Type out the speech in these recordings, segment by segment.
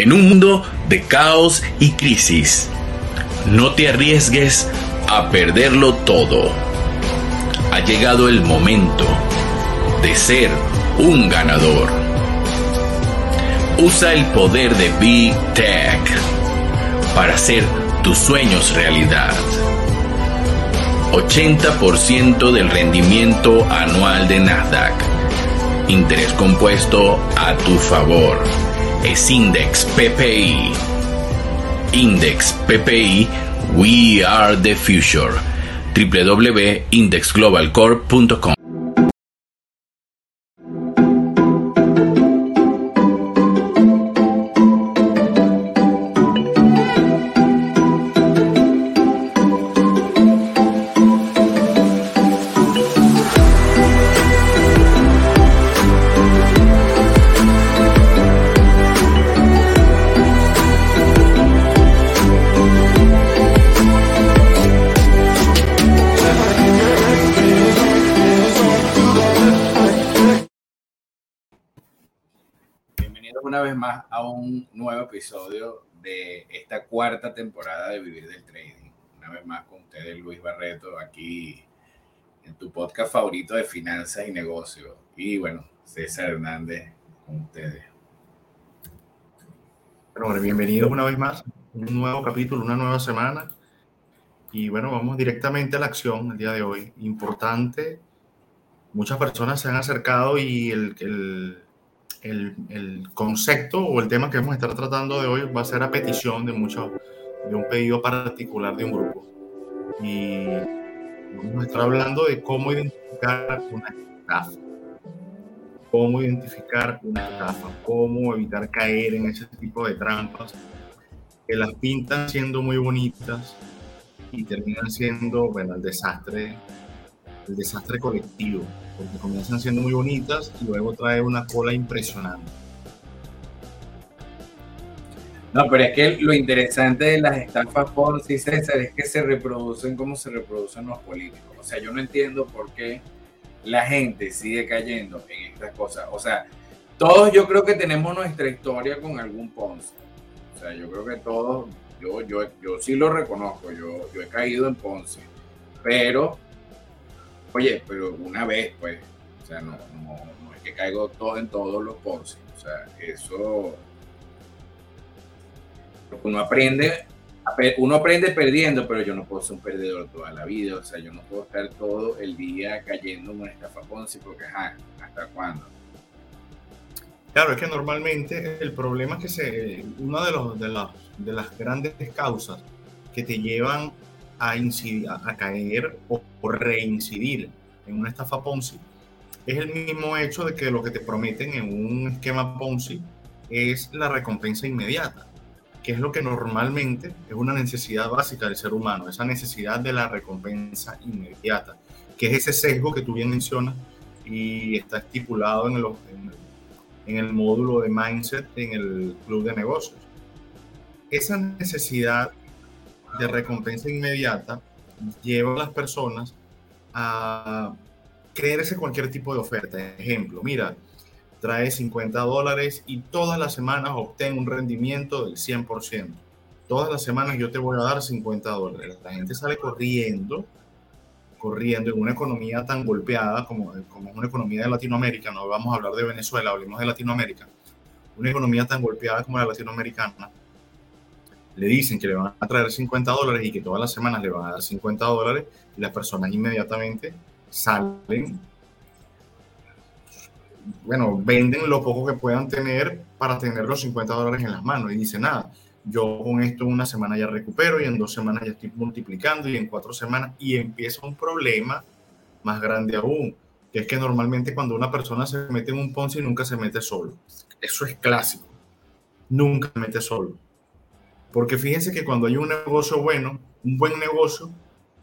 En un mundo de caos y crisis, no te arriesgues a perderlo todo. Ha llegado el momento de ser un ganador. Usa el poder de Big Tech para hacer tus sueños realidad. 80% del rendimiento anual de Nasdaq. Interés compuesto a tu favor. Es Index PPI. Index PPI, We Are the Future. www.indexglobalcorp.com episodio de esta cuarta temporada de Vivir del Trading. Una vez más con ustedes, Luis Barreto, aquí en tu podcast favorito de finanzas y negocios. Y bueno, César Hernández con ustedes. Bueno, bienvenidos una vez más. Un nuevo capítulo, una nueva semana. Y bueno, vamos directamente a la acción el día de hoy. Importante. Muchas personas se han acercado y el, el el, concepto o el tema que vamos a estar tratando de hoy va a ser a petición de muchos, de un pedido particular de un grupo. Y vamos a estar hablando de cómo identificar una estafa. Cómo identificar una estafa, cómo evitar caer en ese tipo de trampas que las pintan siendo muy bonitas y terminan siendo, bueno, el desastre, el desastre colectivo porque comienzan siendo muy bonitas y luego trae una cola impresionante. No, pero es que lo interesante de las estafas Ponzi, César, es que se reproducen como se reproducen los políticos. O sea, yo no entiendo por qué la gente sigue cayendo en estas cosas. O sea, todos yo creo que tenemos nuestra historia con algún Ponzi. O sea, yo creo que todos, yo, yo, yo sí lo reconozco, yo, yo he caído en Ponzi. Pero Oye, pero una vez, pues, o sea, no, no, es que caigo todo en todos los Ponzi. O sea, eso. Uno aprende, uno aprende perdiendo, pero yo no puedo ser un perdedor toda la vida. O sea, yo no puedo estar todo el día cayendo en una estafa Ponzi porque, ajá, ¿hasta cuándo? Claro, es que normalmente el problema es que se, una de, los, de, de las grandes causas que te llevan a, incidir, a, caer o, reincidir en una estafa Ponzi es el mismo hecho de que lo que te prometen en un esquema Ponzi es la recompensa inmediata, que es lo que normalmente es una necesidad básica del ser humano, esa necesidad de la recompensa inmediata, que es ese sesgo que tú bien mencionas y está estipulado en el módulo de mindset en el club de negocios. Esa necesidad de recompensa inmediata lleva a las personas a creerse cualquier tipo de oferta. Ejemplo, mira, trae 50 dólares y todas las semanas obtén un rendimiento del 100%. Todas las semanas yo te voy a dar 50 dólares. La gente sale corriendo, corriendo en una economía tan golpeada como, como una economía de Latinoamérica. No vamos a hablar de Venezuela, hablemos de Latinoamérica. Una economía tan golpeada como la latinoamericana le dicen que le van a traer 50 dólares y que todas las semanas le van a dar 50 dólares y las personas inmediatamente salen, bueno, venden lo poco que puedan tener para tener los 50 dólares en las manos y dicen, nada, yo con esto una semana ya recupero y en dos semanas ya estoy multiplicando y en cuatro semanas y empieza un problema más grande aún, que es que normalmente cuando una persona se mete en un Ponzi nunca se mete solo. Eso es clásico. Nunca se mete solo porque fíjense que cuando hay un negocio bueno, un buen negocio,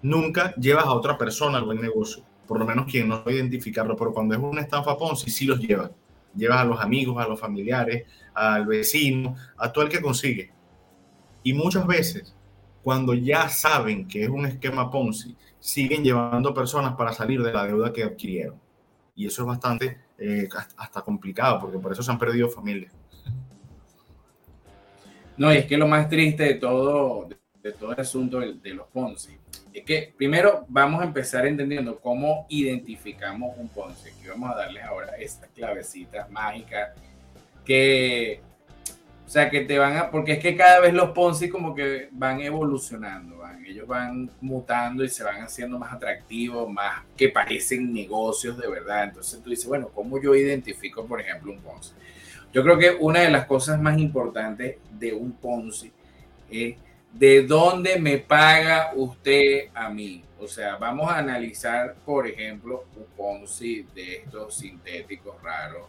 nunca llevas a otra persona al buen negocio. Por lo menos quien no puede identificarlo. Pero cuando es una estafa Ponzi, sí los llevas. Llevas a los amigos, a los familiares, al vecino, a todo el que consigue. Y muchas veces, cuando ya saben que es un esquema Ponzi, siguen llevando personas para salir de la deuda que adquirieron. Y eso es bastante eh, hasta complicado, porque por eso se han perdido familias. No, y es que lo más triste de todo, de, todo el asunto de, de, los Ponzi es que primero vamos a empezar entendiendo cómo identificamos un Ponzi. Aquí vamos a darles ahora estas clavecitas mágicas que o sea, que te van a, porque es que cada vez los Ponzi como que van evolucionando, van, ellos van mutando y se van haciendo más atractivos, más que parecen negocios de verdad. Entonces tú dices, bueno, ¿cómo yo identifico, por ejemplo, un Ponzi? Yo creo que una de las cosas más importantes de un Ponzi es de dónde me paga usted a mí. O sea, vamos a analizar, por ejemplo, un Ponzi de estos sintéticos raros.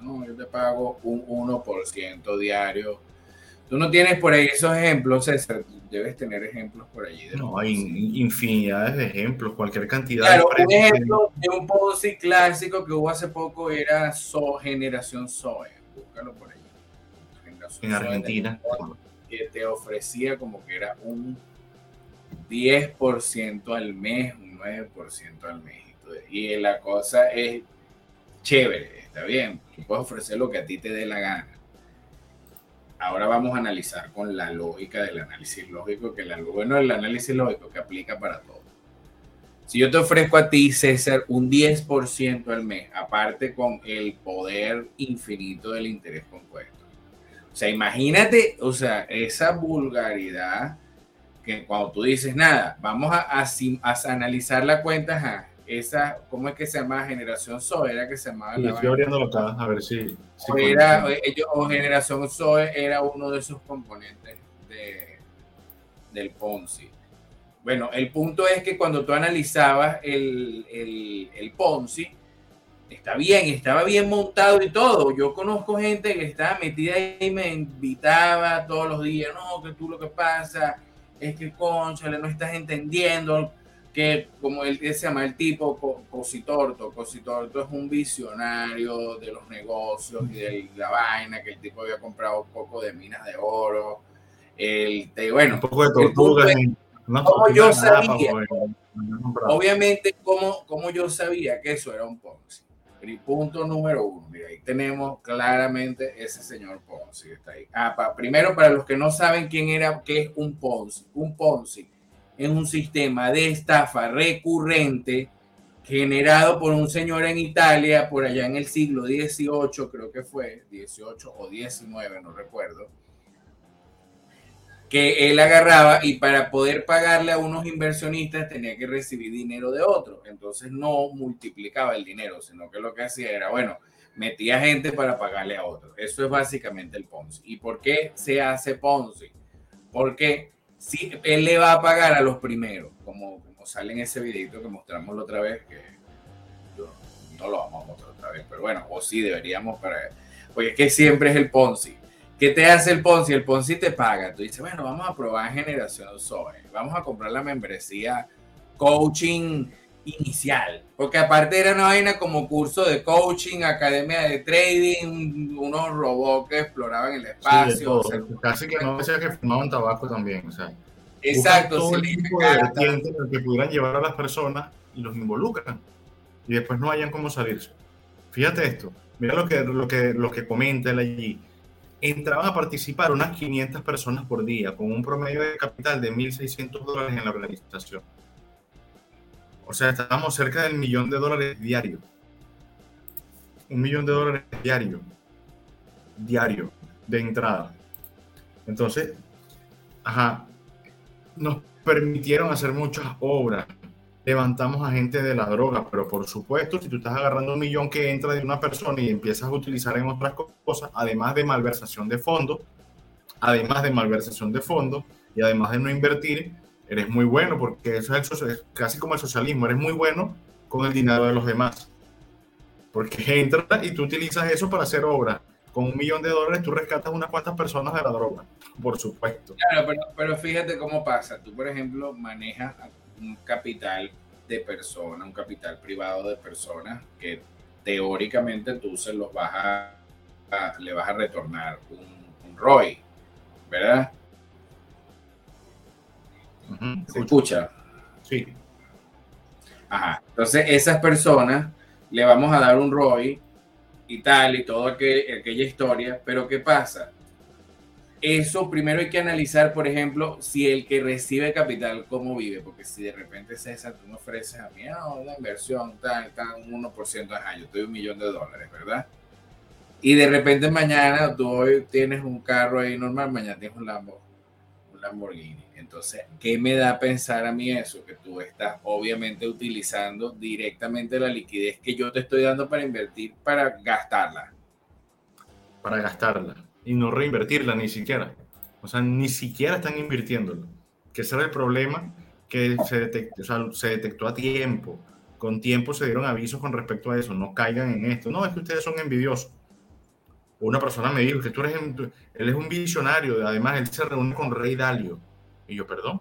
No, yo te pago un 1% diario. Tú no tienes por ahí esos ejemplos, César. Debes tener ejemplos por allí. no, hay infinidades de ejemplos, cualquier cantidad. Claro, un ejemplo de un Ponzi clásico que hubo hace poco era so, Generación Soya. Búscalo por ahí. en Argentina. Que te ofrecía como que era un 10% al mes, un 9% al mes. Y la cosa es chévere, está bien, tú puedes ofrecer lo que a ti te dé la gana. Ahora vamos a analizar con la lógica del análisis lógico, que la, bueno, el análisis lógico que aplica para todo. Si yo te ofrezco a ti, César, un 10% al mes, aparte con el poder infinito del interés compuesto. O sea, imagínate, o sea, esa vulgaridad que cuando tú dices nada, vamos a, a, analizar la cuenta, esa, ¿cómo es que se llama? Generación Zoe, era que se llamaba. estoy abriéndolo acá, a ver si. o, era, o, Generación Zoe era uno de sus componentes de, del Ponzi. Bueno, el punto es que cuando tú analizabas el, el, el Ponzi, está bien, estaba bien montado y todo. Yo conozco gente que estaba metida ahí y me invitaba todos los días, no, que tú lo que pasa es que, conchale, no estás entendiendo que, como él se llama el tipo, Cositorto, Cositorto es un visionario de los negocios y de la vaina, que el tipo había comprado un poco de minas de oro, el, bueno, un poco de tortugas. Como yo sabía, obviamente, como, como yo sabía que eso era un Ponzi. Y punto número uno, mira, ahí tenemos claramente ese señor Ponzi está ahí. Ah, primero, para los que no saben quién era, qué es un Ponzi. Un Ponzi es un sistema de estafa recurrente generado por un señor en Italia por allá en el siglo XVIII, creo que fue, 18 o 19, no recuerdo, que él agarraba y para poder pagarle a unos inversionistas tenía que recibir dinero de otros. Entonces no multiplicaba el dinero, sino que lo que hacía era, bueno, metía gente para pagarle a otros. Eso es básicamente el Ponzi. ¿Y por qué se hace Ponzi? Porque si él le va a pagar a los primeros, como, como sale en ese videito que mostramos la otra vez, que no lo vamos a mostrar otra vez, pero bueno, o sí deberíamos para... Porque es que siempre es el Ponzi ¿Qué te hace el Ponzi? El Ponzi te paga. Tú dices, bueno, vamos a probar generación Zoe. Vamos a comprar la membresía coaching inicial. Porque aparte era una vaina como curso de coaching, academia de trading, unos robots que exploraban el espacio. casi que no decía que fumaban tabaco también. O sea, Exacto. Todo el tipo de que pudieran llevar a las personas y los involucran. Y después no hayan cómo salirse. Fíjate esto. Mira lo que, lo que, lo que comenta él allí entraban a participar unas 500 personas por día, con un promedio de capital de 1.600 dólares en la organización. O sea, estábamos cerca del millón de dólares diario. Un millón de dólares diario. Diario, de entrada. Entonces, ajá, nos permitieron hacer muchas obras, levantamos a gente de la droga, pero por supuesto, si tú estás agarrando un millón que entra de una persona y empiezas a utilizar en otras cosas, además de malversación de fondos, además de malversación de fondos y además de no invertir, eres muy bueno, porque eso es, casi como el socialismo, eres muy bueno con el dinero de los demás. Porque entra y tú utilizas eso para hacer obras. Con un millón de dólares tú rescatas unas cuantas personas de la droga, por supuesto. Claro, pero, pero fíjate cómo pasa. Tú, por ejemplo, manejas un capital de persona, un capital privado de personas que teóricamente tú se los vas a, le vas a retornar un, ROI, ¿verdad? ¿Se escucha? Sí. Ajá. Entonces, esas personas le vamos a dar un ROI y tal, y toda aquella historia, pero ¿qué pasa? Eso primero hay que analizar, por ejemplo, si el que recibe capital, cómo vive, porque si de repente César, tú me ofreces a mí, ah, una inversión, tal, está un 1%, ajá, yo estoy un millón de dólares, ¿verdad? Y de repente mañana tú hoy tienes un carro ahí normal, mañana tienes un, Lambo, un Lamborghini. Entonces, ¿qué me da pensar a mí eso? Que tú estás obviamente utilizando directamente la liquidez que yo te estoy dando para invertir, para gastarla. Para gastarla y no reinvertirla ni siquiera. O sea, ni siquiera están invirtiéndolo. Que ese era el problema que se detectó, o sea, se detectó a tiempo. Con tiempo se dieron avisos con respecto a eso. No caigan en esto. No, es que ustedes son envidiosos. Una persona me dijo que tú eres, él es un visionario. Además, él se reúne con Rey Dalio. Y yo, perdón.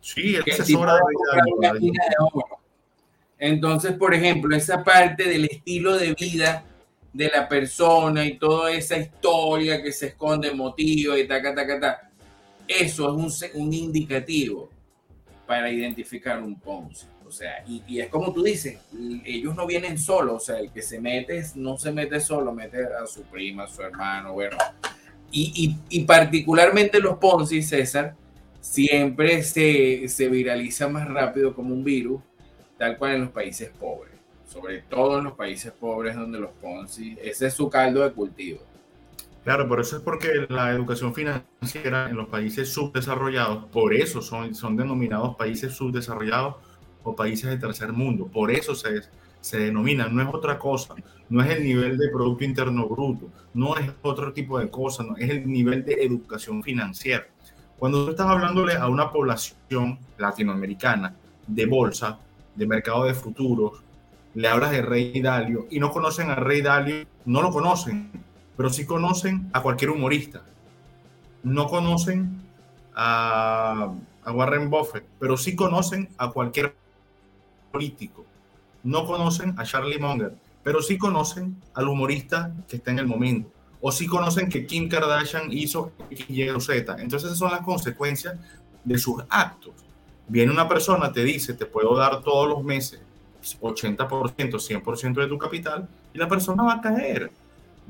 Sí, él de Rey Dalio. Entonces, por ejemplo, esa parte del estilo de vida de la persona y toda esa historia que se esconde, motivo y ta, ta, ta, ta. Eso es un, un indicativo para identificar un Ponzi. O sea, y, es como tú dices, ellos no vienen solos, o sea, el que se mete no se mete solo, mete a su prima, a su hermano, bueno. Y, y, y particularmente los Ponzi, César, siempre se, se viraliza más rápido como un virus, tal cual en los países pobres sobre todo en los países pobres donde los Ponzi, ese es su caldo de cultivo. Claro, por eso es porque la educación financiera en los países subdesarrollados, por eso son, son denominados países subdesarrollados o países de tercer mundo, por eso se, se denominan, no es otra cosa, no es el nivel de Producto Interno Bruto, no es otro tipo de cosa, no, es el nivel de educación financiera. Cuando tú estás hablándole a una población latinoamericana de bolsa, de mercado de futuros, le hablas de Rey Dalio y no conocen a Rey Dalio, no lo conocen, pero sí conocen a cualquier humorista. No conocen a, Warren Buffett, pero sí conocen a cualquier político. No conocen a Charlie Munger, pero sí conocen al humorista que está en el momento. O sí conocen que Kim Kardashian hizo Y o Z. Entonces son las consecuencias de sus actos. Viene una persona, te dice, te puedo dar todos los meses 80%, 100% de tu capital y la persona va a caer.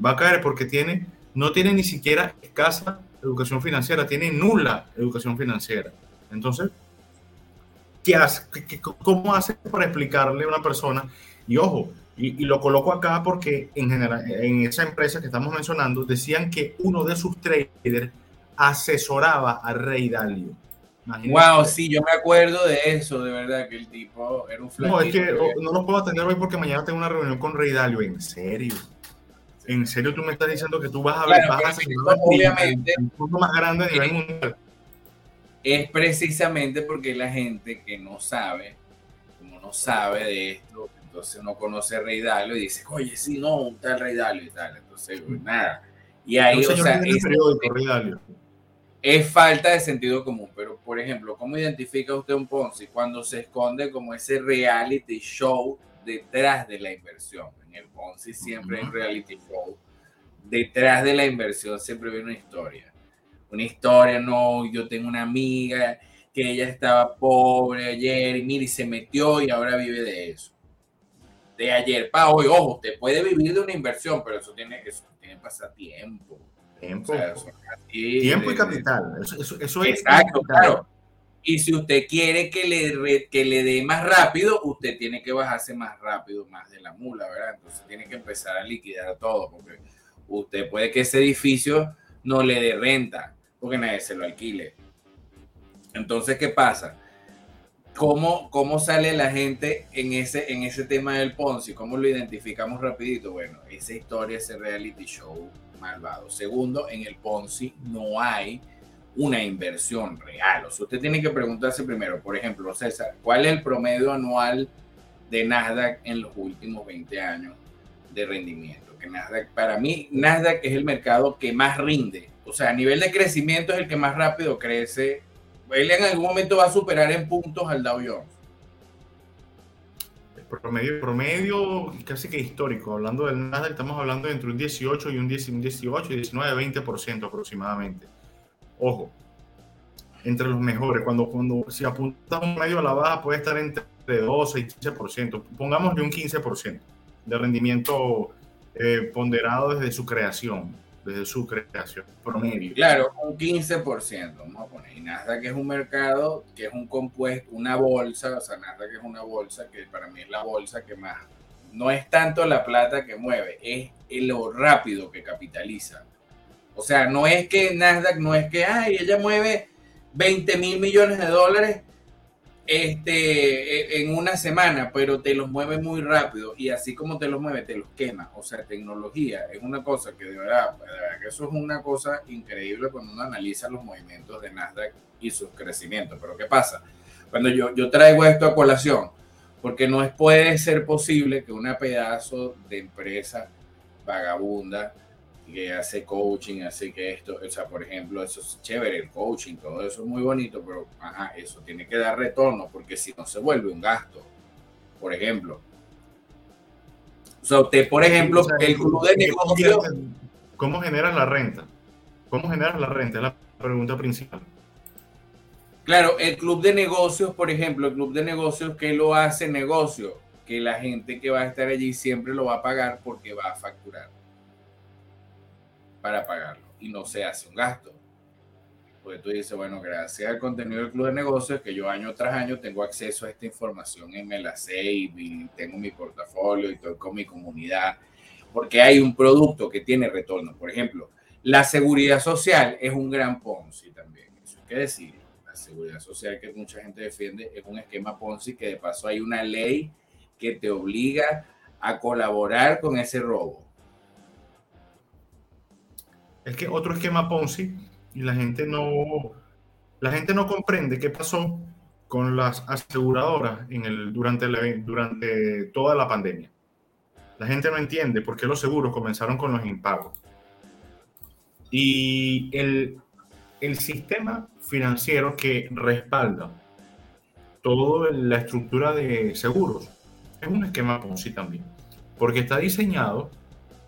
Va a caer porque tiene, no tiene ni siquiera escasa educación financiera, tiene nula educación financiera. Entonces, ¿qué hace? ¿Cómo hace para explicarle a una persona? Y ojo, y, lo coloco acá porque en general, en esa empresa que estamos mencionando, decían que uno de sus traders asesoraba a Rey Dalio. Wow, sí, yo me acuerdo de eso, de verdad, que el tipo era un flaquito. No, es que no lo puedo atender hoy porque mañana tengo una reunión con Rey Dalio. ¿En serio? ¿En serio tú me estás diciendo que tú vas a ver obviamente, el más grande a nivel mundial? Es precisamente porque la gente que no sabe, como no sabe de esto, entonces uno conoce a Rey Dalio y dice, oye, sí, no, un tal Rey Dalio y tal. Entonces, pues, nada. Y ahí, o sea, es, periódico, Rey Dalio es falta de sentido común. Pero, por ejemplo, ¿cómo identifica usted un Ponzi? Cuando se esconde como ese reality show detrás de la inversión. En el Ponzi siempre hay reality show. Detrás de la inversión siempre viene una historia. Una historia, no, yo tengo una amiga que ella estaba pobre ayer y mire, se metió y ahora vive de eso. De ayer para hoy, ojo, usted puede vivir de una inversión, pero eso tiene, eso tiene pasatiempo Tiempo. Tiempo y capital. Eso, eso, es Exacto, claro. Y si usted quiere que le, que le dé más rápido, usted tiene que bajarse más rápido, más de la mula, ¿verdad? Entonces tiene que empezar a liquidar todo, porque usted puede que ese edificio no le dé renta, porque nadie se lo alquile. Entonces, ¿qué pasa? ¿Cómo, ¿Cómo sale la gente en ese, en ese tema del Ponzi? ¿Cómo lo identificamos rapidito? Bueno, esa historia, ese reality show malvado. Segundo, en el Ponzi no hay una inversión real. O sea, usted tiene que preguntarse primero, por ejemplo, César, ¿cuál es el promedio anual de Nasdaq en los últimos 20 años de rendimiento? Que Nasdaq, para mí, Nasdaq es el mercado que más rinde. O sea, a nivel de crecimiento es el que más rápido crece. Él en algún momento va a superar en puntos al Dow Jones promedio, promedio casi que histórico. Hablando del Nasdaq, estamos hablando entre un 18 y un 18, 19, 20% aproximadamente. Ojo, entre los mejores. Cuando, cuando si apunta un medio a la baja, puede estar entre 12 y 15%. Pongámosle un 15% de rendimiento eh, ponderado desde su creación. Desde su creación promedio. Claro, un 15%, vamos a poner. Y Nasdaq es un mercado que es un compuesto, una bolsa, o sea, Nasdaq es una bolsa que para mí es la bolsa que más, no es tanto la plata que mueve, es lo rápido que capitaliza. O sea, no es que Nasdaq, no es que, ay, ella mueve 20 mil millones de dólares este, e, en una semana, pero te los mueve muy rápido y así como te los mueve, te los quema. O sea, tecnología es una cosa que de verdad, de verdad que eso es una cosa increíble cuando uno analiza los movimientos de Nasdaq y sus crecimientos. Pero ¿qué pasa? Cuando yo, yo traigo esto a colación, porque no es, puede ser posible que una pedazo de empresa vagabunda que hace coaching, hace que esto, o sea, por ejemplo, eso es chévere, el coaching, todo eso es muy bonito, pero ajá, eso tiene que dar retorno porque si no se vuelve un gasto, por ejemplo. O sea, usted, por ejemplo, el club de negocios... ¿Cómo generas la renta? ¿Cómo generas la renta? Es la pregunta principal. Claro, el club de negocios, por ejemplo, el club de negocios que lo hace negocio, que la gente que va a estar allí siempre lo va a pagar porque va a facturar para pagarlo y no se hace un gasto. Porque tú dices, bueno, gracias al contenido del Club de Negocios, que yo año tras año tengo acceso a esta información y me la sé y tengo mi portafolio y estoy con mi comunidad, porque hay un producto que tiene retorno. Por ejemplo, la seguridad social es un gran Ponzi también, eso hay que decir. La seguridad social que mucha gente defiende es un esquema Ponzi que de paso hay una ley que te obliga a colaborar con ese robo. Es que otro esquema Ponzi y la gente no, la gente no comprende qué pasó con las aseguradoras en el, durante, durante toda la pandemia. La gente no entiende por qué los seguros comenzaron con los impagos. Y el, el sistema financiero que respalda toda la estructura de seguros es un esquema Ponzi también, porque está diseñado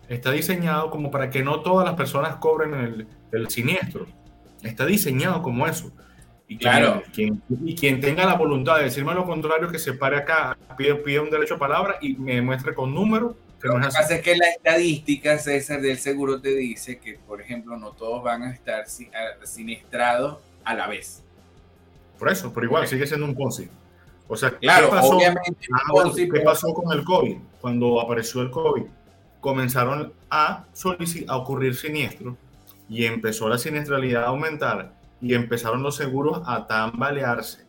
está diseñado como para que no todas las personas cobren el, el siniestro. Está diseñado como eso. Y claro. Quien, y quien tenga la voluntad de decirme lo contrario, que se pare acá, pide, pide un derecho a palabra y me muestre con números. lo que pasa es que la estadística, César, del seguro te dice que, por ejemplo, no todos van a estar siniestrados a la vez. Por eso, pero igual sigue siendo un Ponzi. O sea, claro, ¿qué pasó, obviamente, ah, ¿qué pasó con el COVID? Cuando apareció el COVID comenzaron a, a ocurrir siniestros y empezó la siniestralidad a aumentar y empezaron los seguros a tambalearse.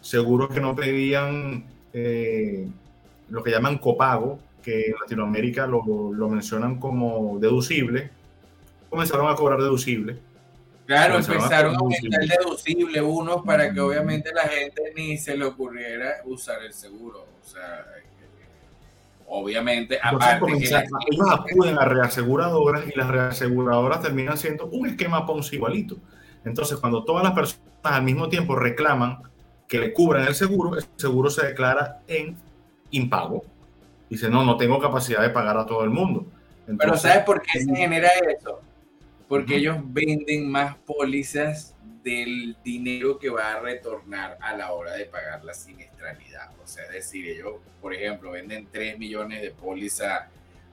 Seguros que no pedían eh, lo que llaman copago, que en Latinoamérica lo, lo, mencionan como deducible, comenzaron a cobrar deducible. Claro, empezaron a, aumentar el deducible unos para que obviamente la gente ni se le ocurriera usar el seguro. O sea, Obviamente, aparte que ellos acuden a reaseguradoras y las reaseguradoras terminan siendo un esquema Ponzi igualito. Entonces, cuando todas las personas al mismo tiempo reclaman que le cubran el seguro, el seguro se declara en impago. Dice, no, no tengo capacidad de pagar a todo el mundo. Pero ¿sabes por qué se genera eso? Porque ellos venden más pólizas del dinero que va a retornar a la hora de pagar la siniestralidad. O sea, es decir, ellos, por ejemplo, venden 3 millones de póliza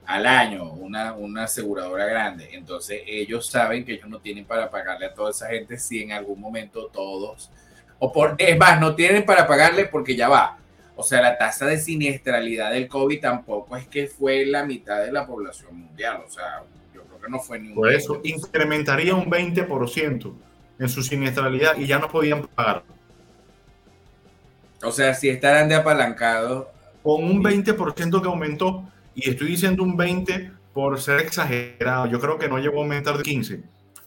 al año, una, una aseguradora grande. Entonces, ellos saben que ellos no tienen para pagarle a toda esa gente si en algún momento todos, o por, es más, no tienen para pagarle porque ya va. O sea, la tasa de siniestralidad del COVID tampoco es que fue la mitad de la población mundial. O sea, yo creo que no fue ni un Por eso, incrementaría un 20% en su siniestralidad y ya no podían pagar. O sea, si estarán de apalancado. Con un 20% que aumentó, y estoy diciendo un 20 por ser exagerado, yo creo que no llegó a aumentar de 15,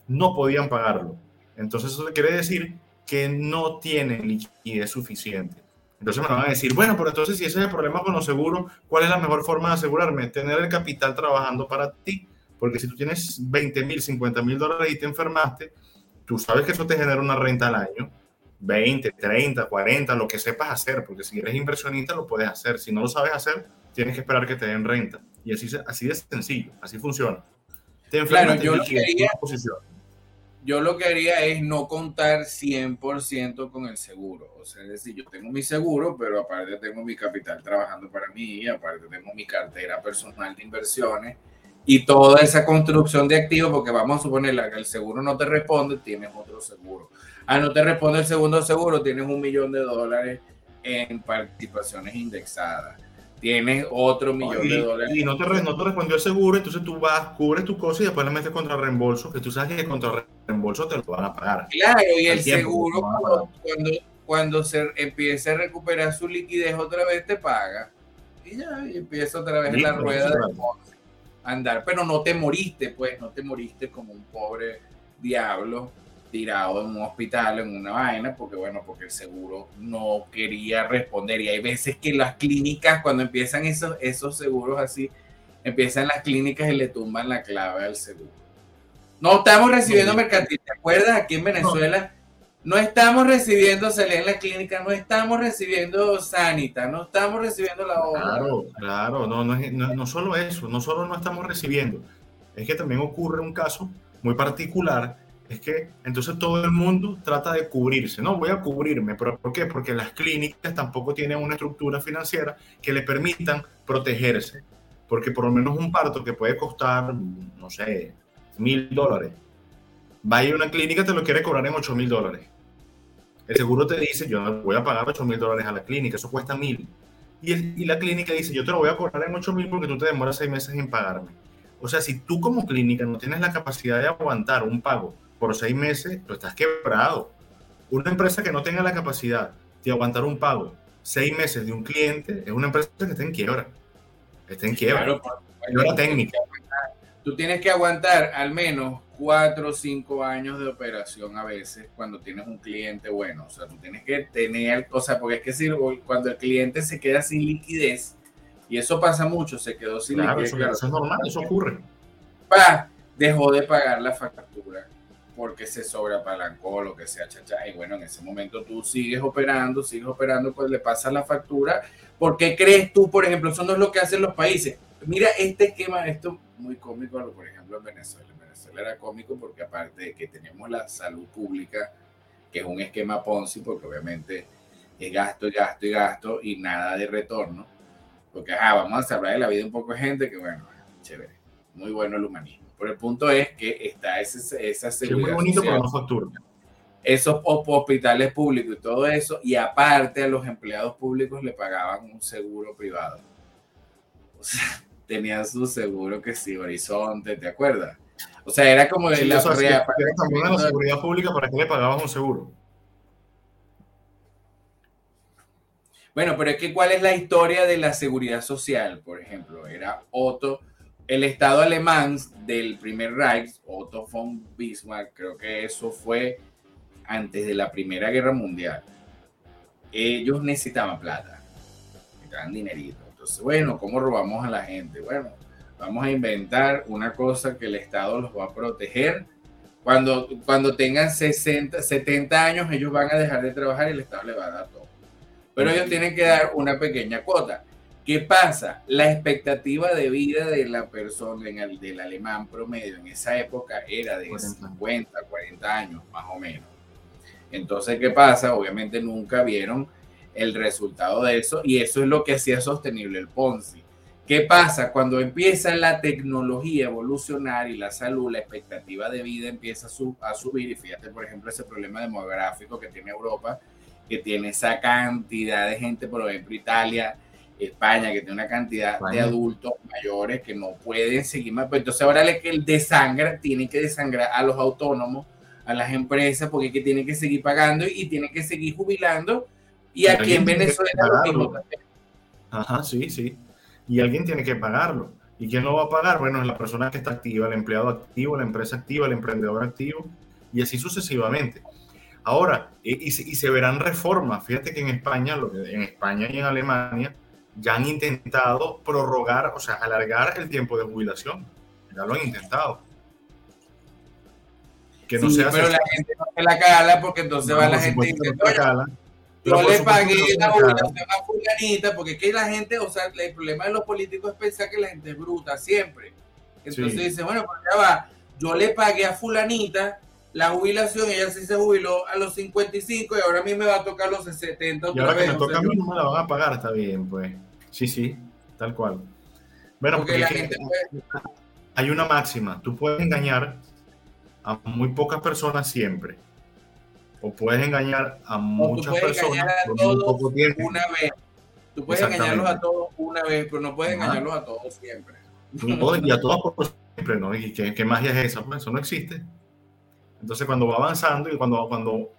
no podían pagarlo. Entonces eso quiere decir que no tienen liquidez suficiente. Entonces me van a decir, bueno, pero entonces si ese es el problema con los seguros, ¿cuál es la mejor forma de asegurarme? Tener el capital trabajando para ti. Porque si tú tienes 20 mil, 50 mil dólares y te enfermaste, tú sabes que eso te genera una renta al año, 20, 30, 40, lo que sepas hacer, porque si eres inversionista lo puedes hacer, si no lo sabes hacer, tienes que esperar que te den renta. Y así, así de sencillo, así funciona. Te claro, yo lo, que haría, yo lo que haría es no contar 100% con el seguro. O sea, es decir, yo tengo mi seguro, pero aparte tengo mi capital trabajando para mí, aparte tengo mi cartera personal de inversiones y toda esa construcción de activos, porque vamos a suponer que el seguro no te responde, tienes otro seguro. Ah, no te responde el segundo seguro, tienes un millón de dólares en participaciones indexadas. Tienes otro millón de dólares. Y no te, no te respondió el seguro, entonces tú vas, cubres tu cosa y después le metes contra reembolso, que tú sabes que contra reembolso te lo van a pagar. Claro, y el seguro cuando, cuando se empiece a recuperar su liquidez otra vez te paga. Y ya, y empieza otra vez la rueda de andar. Pero no te moriste, pues, no te moriste como un pobre diablo tirado en un hospital, en una vaina, porque bueno, porque el seguro no quería responder. Y hay veces que las clínicas, cuando empiezan esos, esos seguros así, empiezan las clínicas y le tumban la clave al seguro. No estamos recibiendo mercantil. ¿Te acuerdas? Aquí en Venezuela no, estamos recibiendo salida en la clínica, no estamos recibiendo sanita, no estamos recibiendo la obra. Claro, claro, no, no, no, no solo eso, no solo no estamos recibiendo, es que también ocurre un caso muy particular es que entonces todo el mundo trata de cubrirse. No, voy a cubrirme, pero ¿por qué? Porque las clínicas tampoco tienen una estructura financiera que le permitan protegerse. Porque por lo menos un parto que puede costar, no sé, mil dólares, va a ir a una clínica te lo quiere cobrar en ocho mil dólares. El seguro te dice, yo voy a pagar ocho mil dólares a la clínica, eso cuesta mil. Y, y la clínica dice, yo te lo voy a cobrar en ocho mil porque tú te demoras seis meses en pagarme. O sea, si tú como clínica no tienes la capacidad de aguantar un pago por seis meses, tú estás quebrado. Una empresa que no tenga la capacidad de aguantar un pago seis meses de un cliente es una empresa que está en quiebra. Está en quiebra. Claro, pues, técnica. Tú tienes que aguantar al menos cuatro o cinco años de operación a veces cuando tienes un cliente bueno. O sea, tú tienes que tener, o sea, porque es que si, cuando el cliente se queda sin liquidez, y eso pasa mucho, se quedó sin liquidez. Eso, es normal, eso ocurre. Pa, dejó de pagar la factura porque se sobrepalancó lo que sea, chacha. Y bueno, en ese momento tú sigues operando, sigues operando, pues le pasas la factura. ¿Por qué crees tú, por ejemplo, eso no es lo que hacen los países? Mira este esquema, esto muy cómico, por ejemplo, en Venezuela. En Venezuela era cómico porque aparte de que tenemos la salud pública, que es un esquema Ponzi, porque obviamente es gasto, gasto y gasto y nada de retorno. Porque, ah, vamos a hablar de la vida un poco de gente que, bueno, chévere, muy bueno el humanismo. Pero el punto es que está ese, esa seguridad. bonito, social. Esos hospitales públicos y todo eso, y aparte a los empleados públicos le pagaban un seguro privado. O sea, tenían su seguro que sí, Horizonte, ¿te acuerdas? O sea, era como sí, la, o sea, también a la seguridad pública para que le pagaban un seguro. Bueno, pero es que ¿cuál es la historia de la seguridad social? Por ejemplo, era Otto el Estado alemán del primer Reich, Otto von Bismarck, creo que eso fue antes de la Primera Guerra Mundial. Ellos necesitaban plata, necesitaban dinerito. Entonces, bueno, ¿cómo robamos a la gente? Bueno, vamos a inventar una cosa que el Estado los va a proteger. Cuando, cuando tengan 60, 70 años, ellos van a dejar de trabajar y el Estado les va a dar todo. Pero ellos tienen que dar una pequeña cuota. ¿Qué pasa? La expectativa de vida de la persona, en el, del alemán promedio en esa época era de 50, 40 años, más o menos. Entonces, ¿qué pasa? Obviamente nunca vieron el resultado de eso y eso es lo que hacía sostenible el Ponzi. ¿Qué pasa? Cuando empieza la tecnología a evolucionar y la salud, la expectativa de vida empieza a, a subir y fíjate, por ejemplo, ese problema demográfico que tiene Europa, que tiene esa cantidad de gente, por ejemplo, Italia, España, que tiene una cantidad de adultos mayores que no pueden seguir más. Pues entonces ahora le que el desangra, tienen que desangrar a los autónomos, a las empresas, porque que tienen que seguir pagando y tienen que seguir jubilando. Y aquí en Venezuela lo mismo Ajá, sí, sí. Y alguien tiene que pagarlo. ¿Y quién lo va a pagar? Bueno, es la persona que está activa, el empleado activo, la empresa activa, el emprendedor activo, y así sucesivamente. Ahora, y, y, se verán reformas. Fíjate que en España, en España y en Alemania, ya han intentado prorrogar, o sea, alargar el tiempo de jubilación. Ya lo han intentado. Que no sí, pero la gente no se la cala porque entonces va la gente y yo le pagué la jubilación a fulanita porque es que la gente, o sea, el problema de los políticos es pensar que la gente es bruta siempre. Entonces dice, bueno, pues ya va, yo le pagué a fulanita la jubilación, ella sí se jubiló a los 55 y ahora a mí me va a tocar los 70 otra y ahora que me toca a mí no me la van a pagar, está bien, pues. Sí, sí, tal cual. Bueno, porque, la gente hay una máxima, tú puedes engañar a muy pocas personas siempre. O puedes engañar a muchas personas por muy poco tiempo. Una vez. Tú puedes engañarlos a todos una vez, pero no puedes engañarlos a todos siempre. y a todos por siempre, ¿no? ¿Y qué, magia es esa? Pues eso no existe. Entonces, cuando va avanzando y cuando, cuando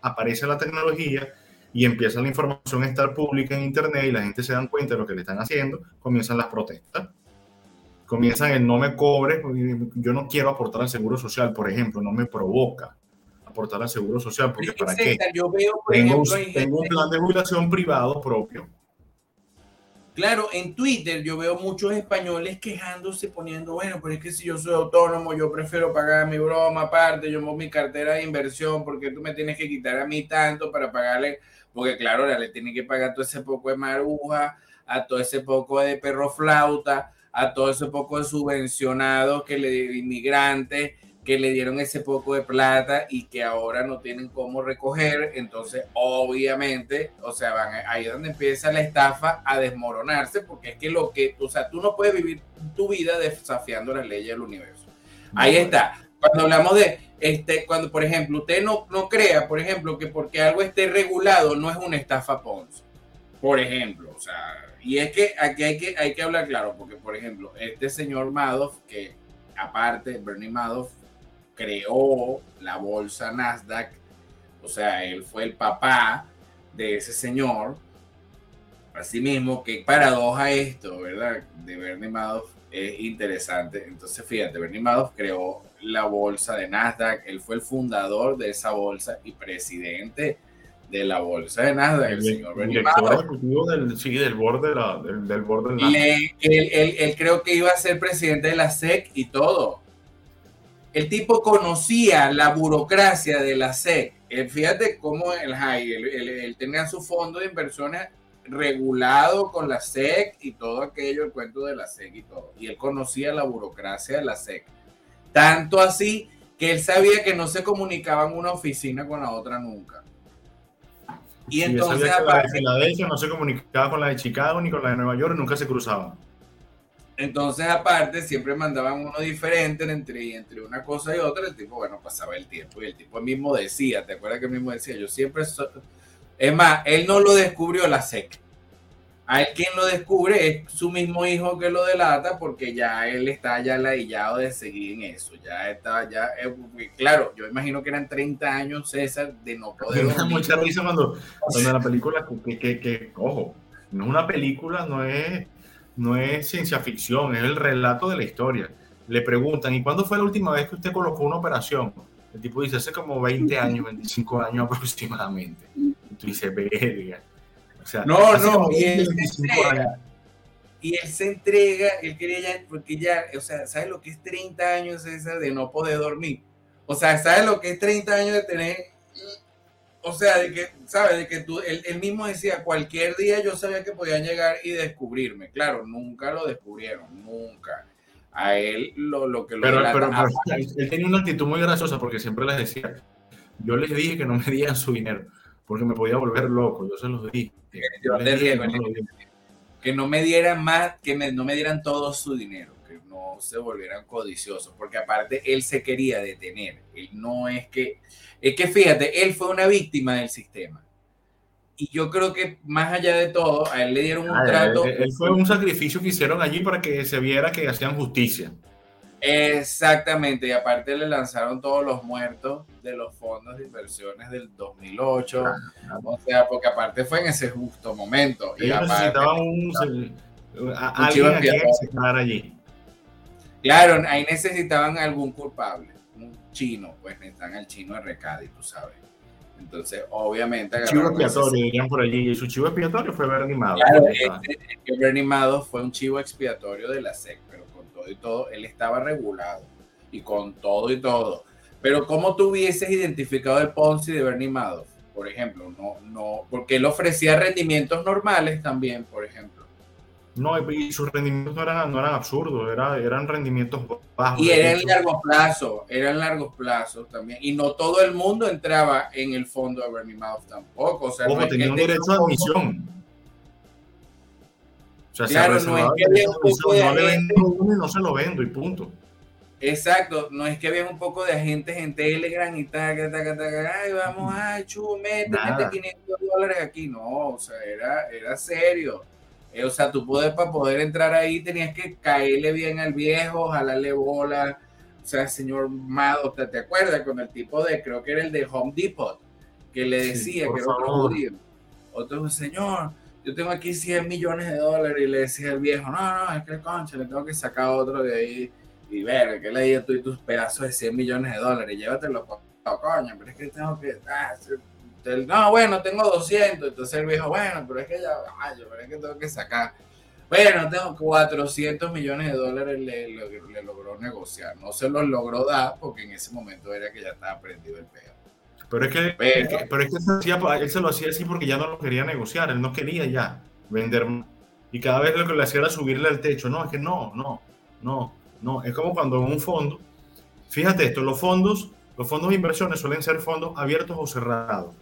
aparece la tecnología y empieza la información a estar pública en Internet y la gente se dan cuenta de lo que le están haciendo, comienzan las protestas. Comienzan el no me cobre, yo no quiero aportar al seguro social, por ejemplo, no me provoca aportar al seguro social, porque ¿para qué? Yo veo, tengo, tengo un plan de jubilación privado propio Claro, en Twitter yo veo muchos españoles quejándose, poniendo, bueno, pero es que si yo soy autónomo, yo prefiero pagar mi broma aparte, yo monto mi cartera de inversión, porque tú me tienes que quitar a mí tanto para pagarle, porque claro, ahora le tienen que pagar todo ese poco de maruja, a todo ese poco de perro flauta, a todo ese poco de subvencionados que le inmigrantes que le dieron ese poco de plata y que ahora no tienen cómo recoger, entonces obviamente, o sea, van, ahí es donde empieza la estafa a desmoronarse, porque es que lo que, o sea, tú no puedes vivir tu vida desafiando las leyes del universo. Ahí está. Cuando hablamos de, este, cuando, por ejemplo, usted no, no crea, por ejemplo, que porque algo esté regulado no es una estafa Ponzi, por ejemplo, o sea, y es que aquí hay que, hay que hablar claro, porque, por ejemplo, este señor Madoff, que aparte, Bernie Madoff, creó la bolsa Nasdaq, o sea, él fue el papá de ese señor. Asimismo, qué paradoja esto, ¿verdad? De Bernie Madoff es interesante. Entonces, fíjate, Bernie Madoff creó la bolsa de Nasdaq, él fue el fundador de esa bolsa y presidente de la bolsa de Nasdaq, el, señor Bernie Madoff. Del, sí, del borde, del, del borde él, él, él, creo que iba a ser presidente de la SEC y todo. El tipo conocía la burocracia de la SEC. Eh, fíjate cómo el high, él, tenía su fondo de inversiones regulado con la SEC y todo aquello, el cuento de la SEC y todo. Y él conocía la burocracia de la SEC. Tanto así que él sabía que no se comunicaban una oficina con la otra nunca. Y entonces... la de Filadelfia no se comunicaba con la de Chicago ni con la de Nueva York, nunca se cruzaban. Entonces, aparte, siempre mandaban uno diferente entre, entre una cosa y otra. El tipo, bueno, pasaba el tiempo y el tipo mismo decía, ¿te acuerdas que mismo decía? Yo siempre. Es más, él no lo descubrió la SEC. A él quien lo descubre es su mismo hijo que lo delata porque ya él está ya ladillado de seguir en eso. Ya está, ya. claro, yo imagino que eran 30 años, César, de no poder. Me da mucha risa cuando, cuando la película, que, que, que, ojo, no es una película, no es no es ciencia ficción, es el relato de la historia. Le preguntan, ¿y cuándo fue la última vez que usted colocó una operación? El tipo dice, hace como 20 años, 25 años aproximadamente. Y tú dices, verga. O sea, no, no, y él, se entrega, y él se entrega, él quería ya, porque ya, o sea, ¿sabes lo que es 30 años esa de no poder dormir? O sea, ¿sabes lo que es 30 años de tener o sea, de que, ¿sabes? De que tú, él, mismo decía, cualquier día yo sabía que podían llegar y descubrirme. Claro, nunca lo descubrieron, nunca. A él lo, lo que lo... Pero, pero, él tenía una actitud muy graciosa porque siempre les decía, yo les dije que no me dieran su dinero, porque me podía volver loco, yo se los dije. que no me dieran más, que no me dieran todo su dinero, que no se volvieran codiciosos, porque aparte él se quería detener, él no es que es que fíjate, él fue una víctima del sistema. Y yo creo que más allá de todo, a él le dieron un trato. Él, fue un sacrificio que hicieron allí para que se viera que hacían justicia. Exactamente, y aparte le lanzaron todos los muertos de los fondos de inversiones del 2008. Ah, o sea, porque aparte fue en ese justo momento. y necesitaban un, alguien allí. Claro, ahí necesitaban algún culpable chino, pues necesitan al chino de Recadi, tú sabes. Entonces, obviamente. Chivo expiatorio, dirían por allí. Y su chivo expiatorio fue Bernie Madoff. Claro, este, Madoff fue un chivo expiatorio de la SEC, pero con todo y todo, él estaba regulado. Y con todo y todo. Pero, ¿cómo tú hubieses identificado el Ponzi de Bernie Madoff? Por ejemplo, no, no, porque él ofrecía rendimientos normales también, por ejemplo. No, y sus rendimientos no eran, no eran absurdos, era, eran rendimientos bajos. Y era en largo plazo, era en largo plazo también. Y no todo el mundo entraba en el fondo de Bernie Madoff tampoco. O sea, Ojo, tenía un derecho de admisión. sea, claro, se no es que había un poco de no le agentes, vendo uno y no se lo vendo y punto. exacto, no es que había un poco de agentes en Telegram y taca, taca, taca, ay, vamos, ay, chu, mete, mete 500 dólares aquí, no, o sea, era, era serio. Eh, o sea, tú poder, para poder entrar ahí tenías que caerle bien al viejo, jalarle bola, o sea, señor Mado, ¿te, te acuerdas con el tipo de, creo que era el de Home Depot, que le decía que era otro judío, otro señor, yo tengo aquí 100 millones de dólares y le decía al viejo, no, no, es que concha, le tengo que sacar otro de ahí y ver, que le digo tú y tus pedazos de 100 millones de dólares, llévatelo, co- coño, pero es que tengo que, ah, no, bueno, tengo 200, entonces el viejo, bueno, pero es que ya, ay, pero es que tengo que sacar. Bueno, tengo 400 millones de dólares, le, le- le logró negociar. No se los logró dar porque en ese momento era que ya estaba prendido el pedo. Pero es que, Pero- es que- pero es que se hacía- él se lo hacía así porque ya no lo quería negociar, él no quería ya vender. Y cada vez lo que le hacía era subirle al techo. No, es que no, no, no, no. Es como cuando en un fondo, fíjate esto, los fondos, los fondos de inversiones suelen ser fondos abiertos o cerrados.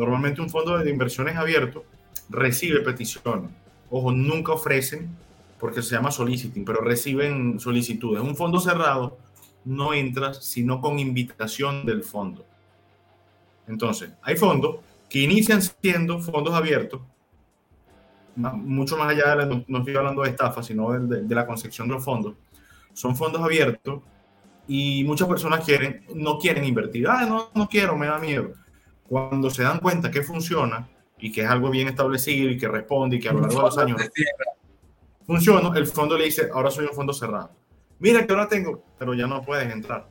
Normalmente un fondo de inversiones abierto recibe peticiones. Ojo, nunca ofrecen porque se llama soliciting, pero reciben solicitudes. Un fondo cerrado no entras sino con invitación del fondo. Entonces, hay fondos que inician siendo fondos abiertos, mucho más allá de la, no estoy hablando de estafa, sino de, de- de la concepción de los fondos. Son fondos abiertos y muchas personas quieren, no quieren invertir. Ah, no, no quiero, me da miedo. Cuando se dan cuenta que funciona y que es algo bien establecido y que responde y que a lo largo de los años funciona, el fondo le dice, ahora soy un fondo cerrado. Mira que ahora tengo, pero ya no puedes entrar.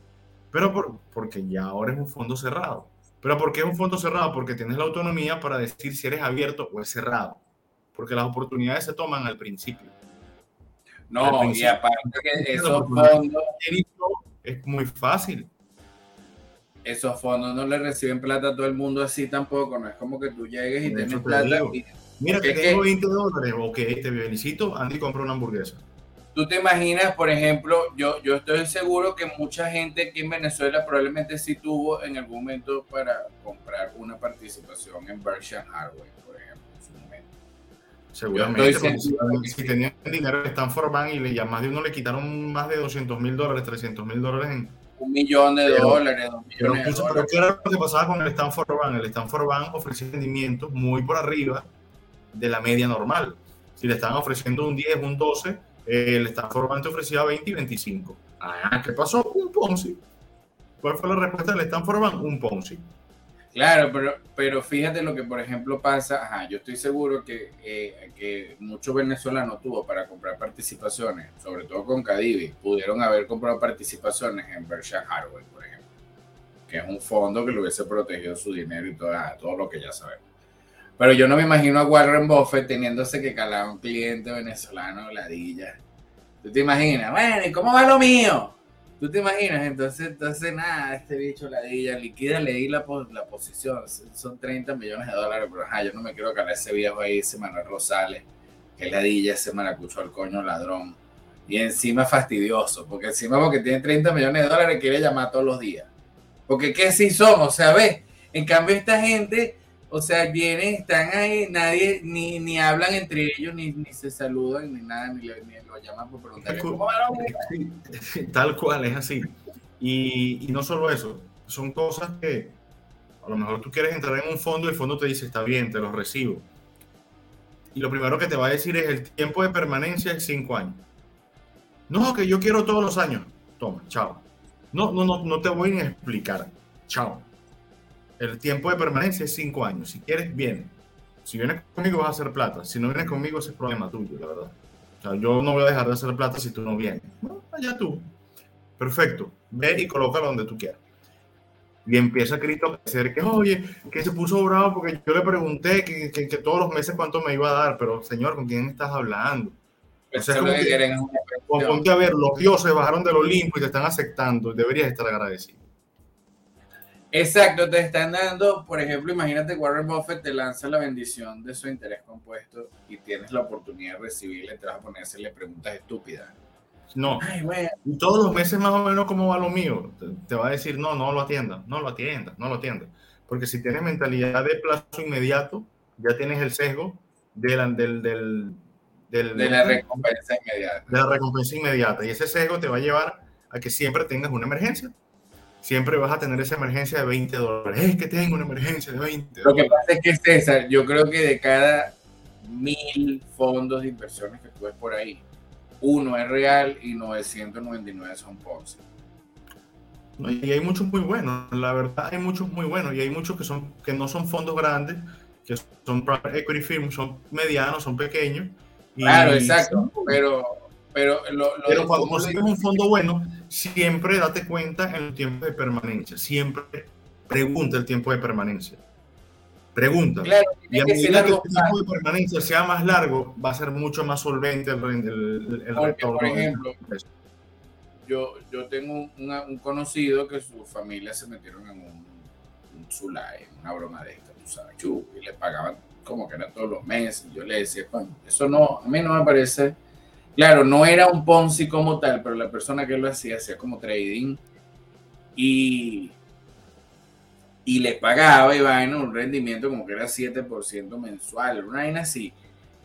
Pero por, porque ya ahora es un fondo cerrado. Pero ¿por qué es un fondo cerrado? Porque tienes la autonomía para decir si eres abierto o es cerrado. Porque las oportunidades se toman al principio. Al No, y principio. aparte que esos fondos, Es muy fácil. Esos fondos no le reciben plata a todo el mundo así tampoco. No es como que tú llegues y tienes te plata y Mira que tengo que- 20 dólares. Ok, te felicito. Andy compra una hamburguesa. Tú te imaginas, por ejemplo, yo, yo estoy seguro que mucha gente aquí en Venezuela probablemente sí tuvo en algún momento para comprar una participación en Berkshire Hathaway, por ejemplo, en su momento. Seguramente. Si, si tenían dinero de Stanford Bank y le, ya más de uno le quitaron más de 200 mil dólares, 300 mil dólares en, Un millón de Pero- dólares, dos Pero, millones de pero dólares. ¿qué era lo que pasaba con el Stanford Bank? El Stanford Bank ofrecía rendimientos muy por arriba de la media normal. Si le estaban ofreciendo un 10, un 12, eh, el Stanford Bank te ofrecía 20 y 25. Ah, ¿qué pasó? Un Ponzi. ¿Cuál fue la respuesta del Stanford Bank? Un Ponzi. Claro, pero, pero fíjate lo que, por ejemplo, pasa. Ajá, yo estoy seguro que, eh, que muchos venezolanos tuvo para comprar participaciones, sobre todo con Cadivi, pudieron haber comprado participaciones en Berkshire Hathaway, por ejemplo, que es un fondo que le hubiese protegido su dinero y todo, todo lo que ya sabemos. Pero yo no me imagino a Warren Buffett teniéndose que calar a un cliente venezolano ladilla. ¿Tú te imaginas? Bueno, ¿y cómo va lo mío? ¿Tú te imaginas? Entonces, entonces nada, este bicho ladilla, liquida, leí la, pos- la posición, son 30 millones de dólares, pero ajá, yo no me quiero calar ese viejo ahí, ese Manuel Rosales, que ladilla, ese maracucho al coño ladrón. Y encima fastidioso, porque encima porque tiene 30 millones de dólares quiere llamar todos los días. Porque qué sí son, o sea, ves, en cambio esta gente, o sea, vienen, están ahí, nadie, ni, ni hablan entre ellos, ni, ni se saludan, ni nada, ni, le- ni lo llaman por. Sí, Tal cual, es así. Y, y no solo eso, son cosas que a lo mejor tú quieres entrar en un fondo y el fondo te dice, está bien, te los recibo. Y lo primero que te va a decir es el tiempo de permanencia es cinco años. No, que yo quiero todos los años. Toma, chao. No, no, no, no te voy ni a explicar. Chao. El tiempo de permanencia es cinco años. Si quieres, bien. Si vienes conmigo vas a hacer plata. Si no vienes conmigo, ese es problema tuyo, la verdad. O sea, yo no voy a dejar de hacer plata si tú no vienes. No, allá tú. Perfecto. Ve y colócalo donde tú quieras. Y empieza Cristo a decir que, oye, que se puso bravo porque yo le pregunté que, que- que todos los meses cuánto me iba a dar. Pero, señor, ¿con quién estás hablando? O sea, que ponte a ver, los dioses bajaron del Olimpo y te están aceptando. Deberías estar agradecido. Exacto, te están dando, por ejemplo, imagínate Warren Buffett te lanza la bendición de su interés compuesto y tienes la oportunidad de recibirle, te vas a poner preguntas estúpidas. No. Ay, bueno, todos los meses más o menos cómo va lo mío. Te, te va a decir, no, no lo atiendas, no lo atiendas, no lo atiendas. Porque si tienes mentalidad de plazo inmediato, ya tienes el sesgo del, del, del, del, de la recompensa inmediata. De la recompensa inmediata. Y ese sesgo te va a llevar a que siempre tengas una emergencia. Siempre vas a tener esa emergencia de 20 dólares. Es que tengo una emergencia de 20 Lo que pasa es que, César, yo creo que de cada mil fondos de inversiones que tú ves por ahí, uno es real y 999 son Ponzi. y hay muchos muy buenos, la verdad hay muchos muy buenos y hay muchos que, son, que no son fondos grandes, que son private equity firms, son medianos, son pequeños. claro, exacto, pero, pero, lo, pero cuando consigues un fondo bueno, siempre date cuenta en el tiempo de permanencia, siempre pregunta el tiempo de permanencia. Pregunta. y a medida que el tiempo de permanencia sea más largo, va a ser mucho más solvente el, el, el retorno. Por ejemplo, yo, yo tengo un conocido que su familia se metieron en un, un Zulay, una broma de esta, tú sabes, y le pagaban como que era todos los meses. Yo le decía, bueno, eso no, a mí no me parece. Claro, no era un Ponzi como tal, pero la persona que lo hacía hacía como trading y y le pagaba y en un rendimiento como que era 7% mensual, una vaina así.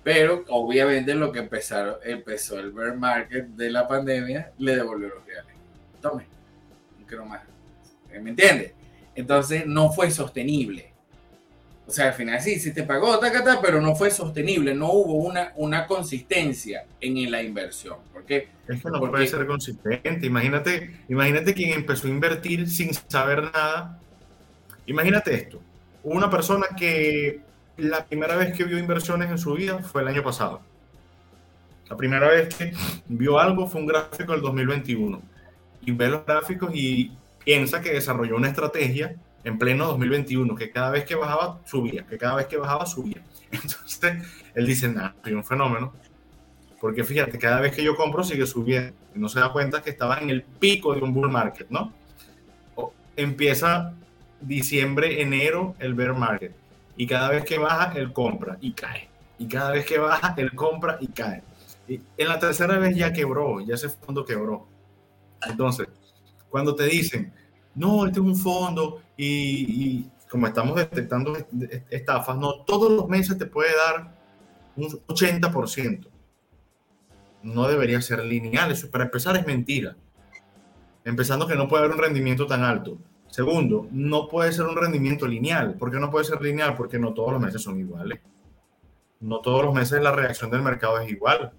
Pero obviamente lo que empezaron, empezó el bear market de la pandemia, le devolvió los reales. Tome, no más. ¿Me entiendes? Entonces no fue sostenible. O sea, al final sí, sí te pagó, tacata, pero no fue sostenible, no hubo una, una consistencia en la inversión. ¿Por qué? Es que no puede ser consistente. Imagínate, imagínate quien empezó a invertir sin saber nada Imagínate esto, una persona que la primera vez que vio inversiones en su vida fue el año pasado. La primera vez que vio algo fue un gráfico del 2021. Y ve los gráficos y piensa que desarrolló una estrategia en pleno 2021, que cada vez que bajaba, subía, que cada vez que bajaba, subía. Entonces, él dice, nada, soy un fenómeno. Porque fíjate, cada vez que yo compro sigue subiendo. No se da cuenta que estaba en el pico de un bull market, ¿no? empieza diciembre, enero, el bear market. Y cada vez que baja, él compra y cae. Y cada vez que baja, él compra y cae. Y en la tercera vez ya quebró, ya ese fondo quebró. Entonces, cuando te dicen, no, este es un fondo y, como estamos detectando estafas, no, todos los meses te puede dar un 80%. No debería ser lineal, eso para empezar es mentira. Empezando que no puede haber un rendimiento tan alto. Segundo, no puede ser un rendimiento lineal. ¿Por qué no puede ser lineal? Porque no todos los meses son iguales. No todos los meses la reacción del mercado es igual.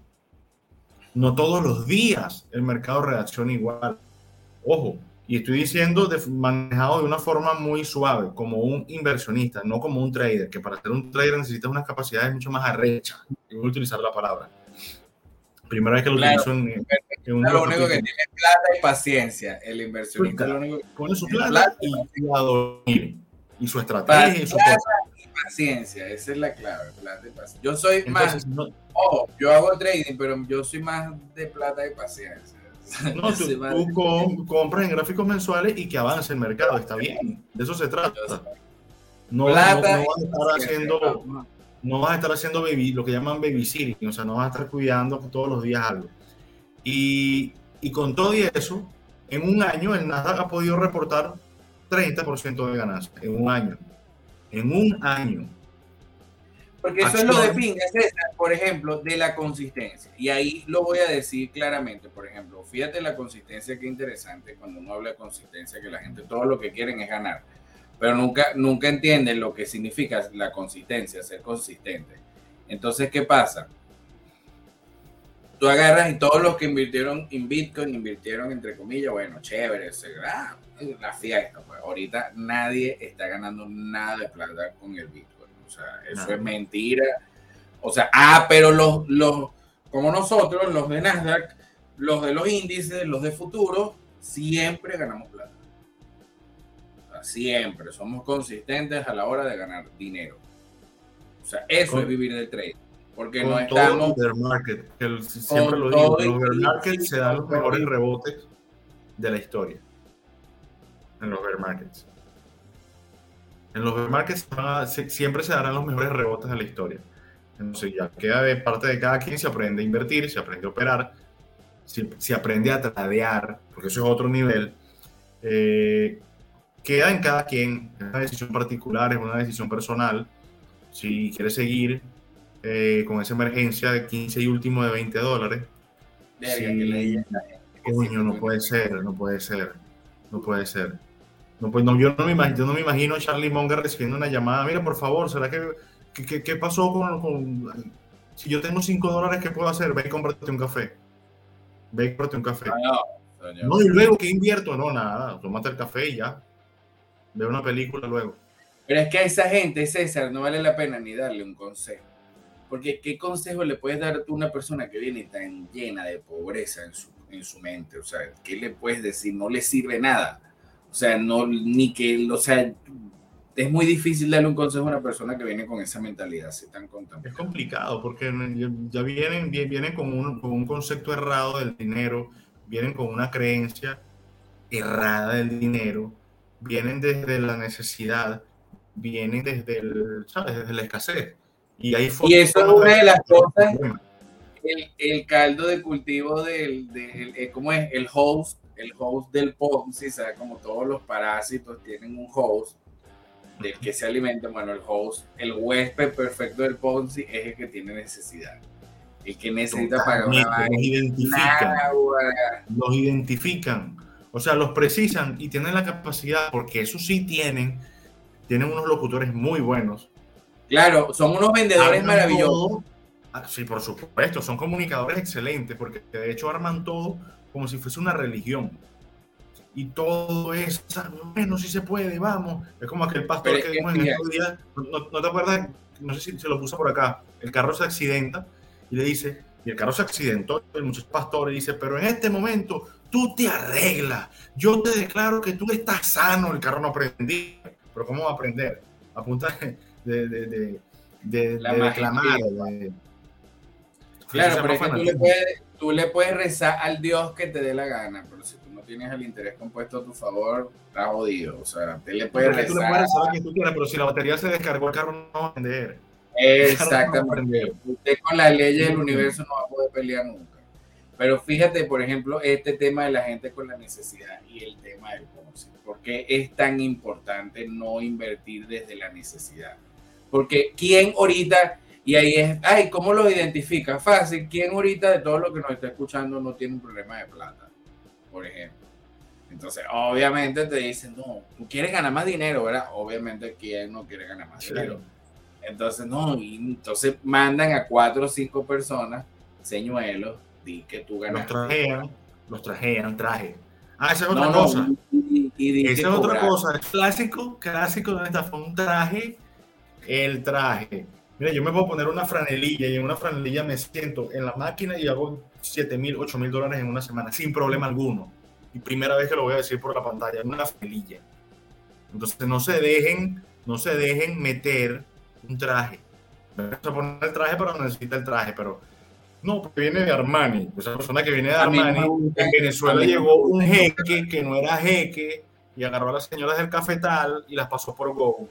No todos los días el mercado reacciona igual. Ojo, y estoy diciendo de, manejado de una forma muy suave, como un inversionista, no como un trader, que para ser un trader necesitas unas capacidades mucho más arrechas. Voy a utilizar la palabra. Primera vez que lo utilizo en, un Lo único que tiene es plata y paciencia. El inversionista lo único que pone su plata, y, a dormir. Y su estrategia y su plata y paciencia, esa es la clave, plata y paciencia. Yo soy más, ojo, yo hago trading, pero yo soy más de plata y paciencia. No, tú, compras en gráficos mensuales y que avance el mercado, está bien, de eso se trata. No, plata no, no, a estar haciendo no vas a estar haciendo baby, lo que llaman babysitting, o sea, no vas a estar cuidando todos los días algo. Y, y con todo y eso, en un año el Nasdaq ha podido reportar 30% de ganancias, en un año. En un año. Porque eso es lo de pinga, por ejemplo, de la consistencia. Y ahí lo voy a decir claramente, por ejemplo, fíjate la consistencia, qué interesante cuando uno habla de consistencia, que la gente todo lo que quieren es ganar pero nunca, nunca entienden lo que significa la consistencia, ser consistente. Entonces, ¿qué pasa? Tú agarras y todos los que invirtieron en Bitcoin, invirtieron entre comillas, bueno, chévere, ah, la fiesta. Pues. Ahorita nadie está ganando nada de plata con el Bitcoin. O sea, eso es mentira. O sea, ah, pero los, los, como nosotros, los de Nasdaq, los de los índices, los de futuro, siempre ganamos plata. Siempre. Somos consistentes a la hora de ganar dinero. O sea, eso es vivir del trade. Porque no estamos. Todo market, que siempre lo digo. Los bear markets se dan los mejores rebotes de la historia. En los bear markets. En los markets siempre se darán los mejores rebotes de la historia. Entonces ya queda de parte de cada quien, se aprende a invertir, se aprende a operar, se, se aprende a tradear, porque eso es otro nivel. Eh, queda en cada quien, es una decisión particular, es una decisión personal. Si quieres seguir eh, con esa emergencia de 15 y último de 20 dólares. Coño, no puede ser, no puede ser, no puede ser. No, pues no, yo, no me imagino, yo no me imagino a Charlie Munger recibiendo una llamada. Mira, por favor, ¿será que qué, pasó con, Si yo tengo 5 dólares, ¿qué puedo hacer? Ve y cómprate un café. Ve y cómprate un café. Ah, no, y luego, ¿qué invierto? No, nada, tómate el café y ya. Ve una película luego. Pero es que a esa gente, César, no vale la pena ni darle un consejo. Porque ¿qué consejo le puedes dar a una persona que viene tan llena de pobreza en su, en su mente? O sea, ¿qué le puedes decir? No le sirve nada. O sea, no, ni que, o sea, es muy difícil darle un consejo a una persona que viene con esa mentalidad así tan contaminada. Es complicado porque ya vienen, vienen con, un, con un concepto errado del dinero, vienen con una creencia errada del dinero, vienen desde la necesidad, vienen desde, el, ¿sabes? desde la escasez. Y, ahí y eso es una de las cosas, el, el, caldo de cultivo del, del eh, ¿cómo es? El host, el host del Ponzi, ¿sabes? Como todos los parásitos tienen un host del que se alimenta, bueno, el host, el huésped perfecto del Ponzi es el que tiene necesidad. El que necesita pagar una Los identifican. los identifican. O sea, los precisan y tienen la capacidad, porque eso sí tienen, tienen unos locutores muy buenos. Claro, son unos vendedores maravillosos. Ah, sí, por supuesto, son comunicadores excelentes, porque de hecho arman todo como si fuese una religión. Y todo es, bueno, si se puede, vamos. Es como aquel pastor que vimos en estos días, no, te acuerdas? No sé si se lo puso por acá. El carro se accidenta y le dice, y el carro se accidentó, el muchacho pastor dice, pero en este momento tú te arreglas, yo te declaro que tú estás sano, el carro no aprendí, pero ¿cómo va a aprender? A punta de, de, de, de, reclamar. Claro, pero es que tú le, puedes, tú le puedes rezar al Dios que te dé la gana, pero si tú no tienes el interés compuesto a tu favor, estás jodido. O sea, te le puedes rezar. Tú le puedes rezar a quien tú quieras, pero si la batería se descargó, el carro no va a vender. Exactamente. Usted con la ley del universo no va a poder pelear nunca. Pero fíjate, por ejemplo, este tema de la gente con la necesidad y el tema del Ponzi. ¿Por qué es tan importante no invertir desde la necesidad? Porque ¿quién ahorita, y ahí es, ay, ¿cómo lo identifica? Fácil, ¿quién ahorita de todo lo que nos está escuchando no tiene un problema de plata? Por ejemplo. Entonces, obviamente te dicen, no, tú quieres ganar más dinero, ¿verdad? Obviamente, ¿quién no quiere ganar más dinero? Entonces, no, y entonces mandan a cuatro o cinco personas, señuelos, di que tú ganas. Los trajean, los trajean, traje. Ah, esa es otra cosa. y, esa es otra cosa. El clásico, clásico de esta fue un traje, el traje. Mira, yo me puedo poner una franelilla y en una franelilla me siento en la máquina y hago 7 mil, 8 mil dólares en una semana sin problema alguno. Y primera vez que lo voy a decir por la pantalla, en una franelilla. Entonces no se dejen, no se dejen meter un traje. Vas a poner el traje, pero no necesita el traje, pero no, porque viene de Armani. Esa persona que viene de Armani, en Venezuela llegó un jeque que no era jeque y agarró a las señoras del cafetal y las pasó por Go.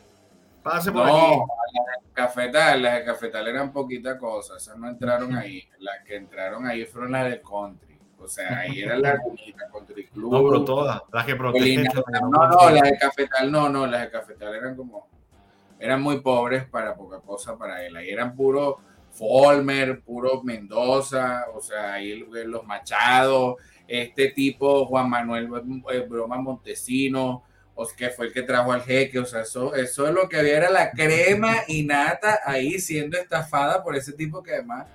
Pase por no, aquí. Las del cafetal, las del cafetal eran poquita cosa, esas no entraron ahí. Las que entraron ahí fueron las del country. O sea, ahí era la bonita Country Club. No, pero todas, las que protegen. No, no, las de cafetal no, no, las de cafetal eran como eran muy pobres para poca cosa para él. Ahí eran puro Folmer, puro Mendoza, o sea, ahí los Machado, este tipo Juan Manuel eh, Broma Montesino, o que fue el que trajo al jeque, o sea, eso, eso es lo que había, era la crema y nata ahí siendo estafada por ese tipo que además,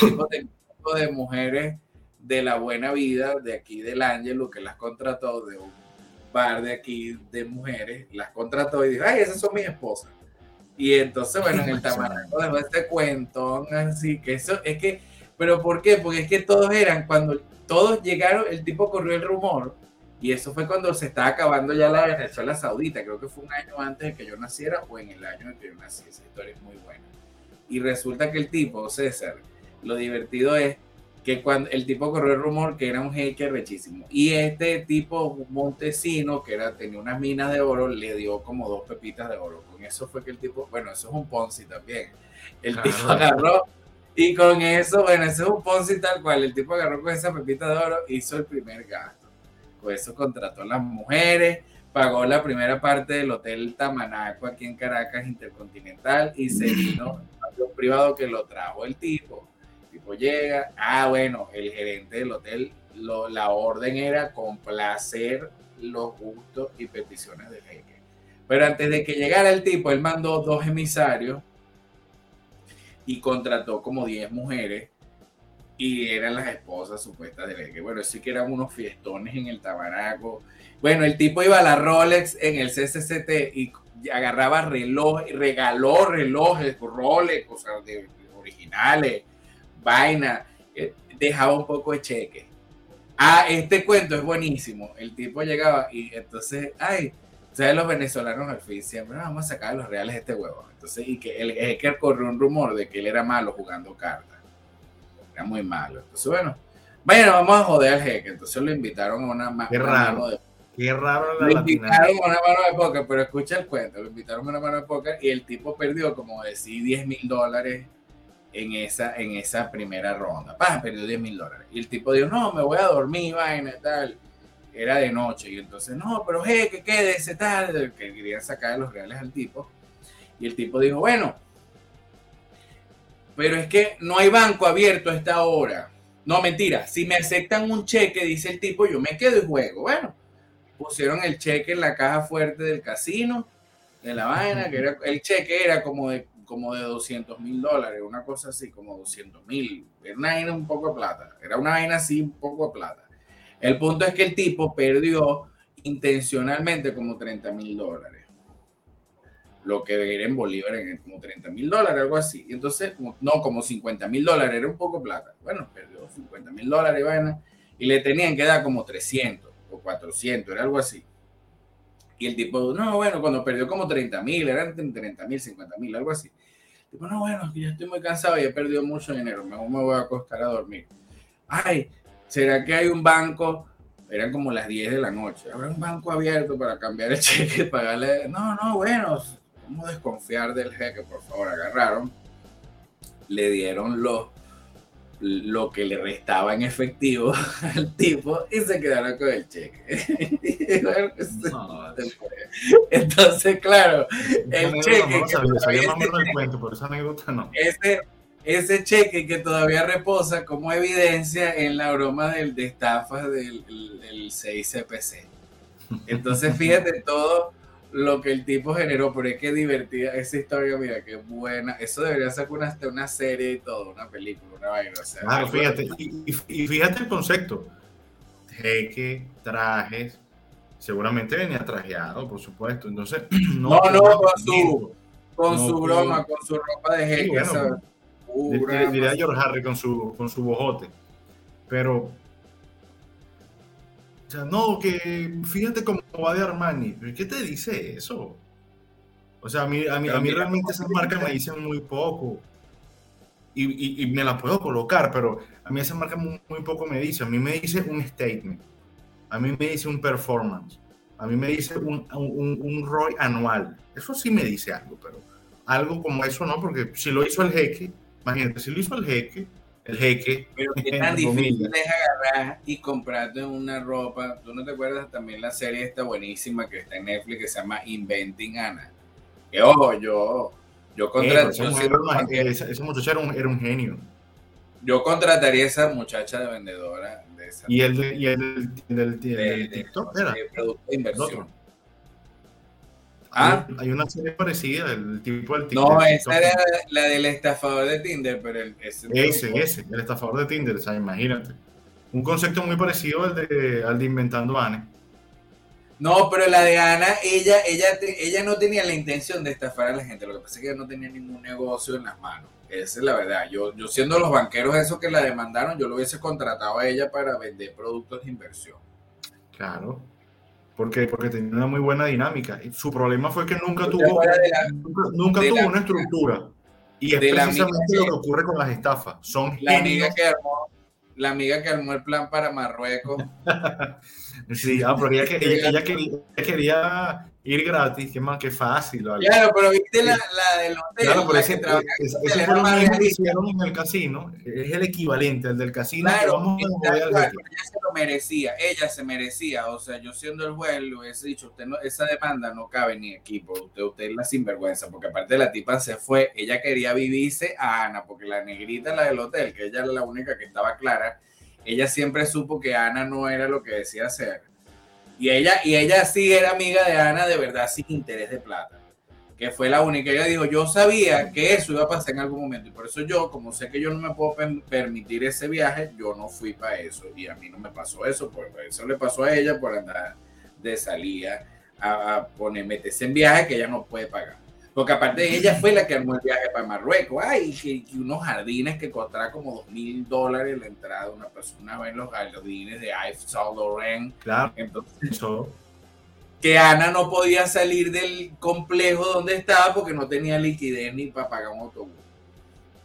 tipo de, tipo de mujeres de la buena vida de aquí del Ángelo que las contrató de un bar de aquí de mujeres, las contrató y dijo, ay, esas son mis esposas. Y entonces, bueno, en el Tamaraco dejó este cuentón así, que eso es que, pero ¿por qué? Porque es que todos eran, cuando todos llegaron, el tipo corrió el rumor, y eso fue cuando se estaba acabando ya la Venezuela Saudita, creo que fue un año antes de que yo naciera o en el año en que yo nací, esa historia es muy buena. Y resulta que el tipo, César, lo divertido es que cuando el tipo corrió el rumor que era un hacker rechísimo. Y este tipo Montesino, que era, tenía unas minas de oro, le dio como dos pepitas de oro. Con eso fue que el tipo, bueno, eso es un Ponzi también. El tipo agarró y con eso, bueno, eso es un Ponzi tal cual. El tipo agarró con esa pepita de oro, hizo el primer gasto. Con eso contrató a las mujeres, pagó la primera parte del Hotel Tamanaco aquí en Caracas Intercontinental y se vino a un privado que lo trajo el tipo. El tipo llega, ah, bueno, el gerente del hotel, lo, la orden era complacer los gustos y peticiones del jeque. Pero antes de que llegara el tipo, él mandó dos emisarios y contrató como 10 mujeres y eran las esposas supuestas de que bueno, sí que eran unos fiestones en el Tabaraco. Bueno, el tipo iba a la Rolex en el CCCT y agarraba reloj, regaló relojes, Rolex, o sea, de, originales, vaina, eh, dejaba un poco de cheque. Ah, este cuento es buenísimo. El tipo llegaba y entonces, ay, ustedes los venezolanos al fin siempre vamos a sacar los reales de este huevo. Entonces, y que el que corrió un rumor de que él era malo jugando cartas. Era muy malo. Entonces, bueno, bueno, vamos a joder al jeque. Entonces lo invitaron a una, Qué raro. de Qué raro la Lo invitaron a una mano de póker, pero escucha el cuento. Lo invitaron a una mano de póker y el tipo perdió, como decir, 10 mil dólares en esa, en esa primera ronda. Pam, perdió 10 mil dólares. Y el tipo dijo, no, me voy a dormir, vaina y tal. Era de noche. Y entonces, no, pero je, que quédese tal. Que querían sacar los reales al tipo. Y el tipo dijo, bueno, pero es que no hay banco abierto a esta hora. No, mentira. Si me aceptan un cheque, dice el tipo, yo me quedo y juego. Bueno, pusieron el cheque en la caja fuerte del casino, de la vaina, que era, el cheque era como de como de 200 mil dólares, una cosa así, como 200 mil. Era una vaina un poco de plata. Era una vaina así, un poco de plata. El punto es que el tipo perdió intencionalmente como 30 mil dólares. Lo que era en Bolívar, en como 30 mil dólares, algo así. Y entonces, no, como 50 mil dólares, era un poco plata. Bueno, perdió 50 mil dólares, vaina, y le tenían que dar como 300 o 400, era algo así. Y el tipo, no, bueno, cuando perdió como 30 mil, eran 30 mil, 50 mil, algo así. tipo, no, bueno, ya estoy muy cansado y he perdido mucho dinero, mejor me voy a acostar a dormir. Ay, ¿será que hay un banco? Eran como las 10 de la noche. ¿Habrá un banco abierto para cambiar el cheque pagarle? No, no, bueno, vamos a desconfiar del jeque, por favor. Agarraron, le dieron los lo que le restaba en efectivo al tipo y se quedaron con el cheque. Entonces, claro, el cheque. Ese, ese cheque que todavía reposa como evidencia en la broma del, de estafas del, del 6CPC. Entonces, fíjate todo lo que el tipo generó, pero es que divertida esa historia, mira, qué buena. Eso debería ser una, una serie y todo, una película, una vaina. O sea, claro, fíjate, y, fíjate el concepto. Jeque, trajes, seguramente venía trajeado, por supuesto. Entonces, no, no, no con su, con su broma, con su ropa de jeque. Bueno, diría George Harry con su, con su bojote. Pero no, que fíjate cómo va de Armani. ¿Qué te dice eso? O sea, a mí, a mí, a mí realmente esas marcas me dicen muy poco. Y, y, me la puedo colocar, pero a mí esa marca muy, poco me dice. A mí me dice un statement. A mí me dice un performance. A mí me dice un, un, un ROI anual. Eso sí me dice algo, pero algo como eso no, porque si lo hizo el jeque, imagínate, si lo hizo el jeque, el jeque. Pero qué tan difícil es agarrar y comprarte una ropa. ¿Tú no te acuerdas también la serie esta buenísima que está en Netflix que se llama Inventing Anna? Que ojo, yo, yo contrataría. ese, muchacho era un, era un, genio. Yo contrataría a esa muchacha de vendedora. De esa y el, de, y el, del, de, TikTok era. De producto de inversión. Ah. Hay, una serie parecida, el tipo del Tinder. No, esa era la del estafador de Tinder, pero el, ese, ese, el estafador de Tinder, o sea, imagínate. Un concepto muy parecido al de, al de Inventando Anne. No, pero la de Ana, ella, ella, ella no tenía la intención de estafar a la gente. Lo que pasa es que ella no tenía ningún negocio en las manos. Esa es la verdad. Yo, yo siendo los banqueros esos que la demandaron, yo lo hubiese contratado a ella para vender productos de inversión. Claro. Porque, porque tenía una muy buena dinámica. Su problema fue que nunca tuvo, nunca, tuvo una estructura. Y es precisamente lo que ocurre con las estafas. Son la amiga que armó, la amiga que armó el plan para Marruecos. sí, ah, pero ella, ella, ella, quería, ir gratis, que más que fácil. ¿vale? Claro, pero viste la, la del hotel. Claro, pero ese, ese fue lo mismo que hicieron en el casino. Es el equivalente al del casino. Claro, vamos a ella se lo merecía, ella se merecía. O sea, yo siendo el juez le hubiese dicho, usted no, esa demanda no cabe ni equipo, usted, usted es la sinvergüenza, porque aparte la tipa se fue, ella quería vivirse a Ana, porque la negrita, la del hotel, que ella era la única que estaba clara, ella siempre supo que Ana no era lo que decía ser y ella, y ella sí era amiga de Ana de verdad sin interés de plata. Que fue la única. Ella dijo, yo sabía que eso iba a pasar en algún momento. Y por eso yo, como sé que yo no me puedo permitir ese viaje, yo no fui para eso. Y a mí no me pasó eso. Por eso le pasó a ella por andar de salida a, a poner, meterse en viaje que ella no puede pagar. Porque aparte ella fue la que armó el viaje para Marruecos. Ay, que, unos jardines que costará como dos mil dólares la entrada de una persona en los jardines de Yves Saint Laurent. Claro. Entonces, que Ana no podía salir del complejo donde estaba porque no tenía liquidez ni para pagar un autobús.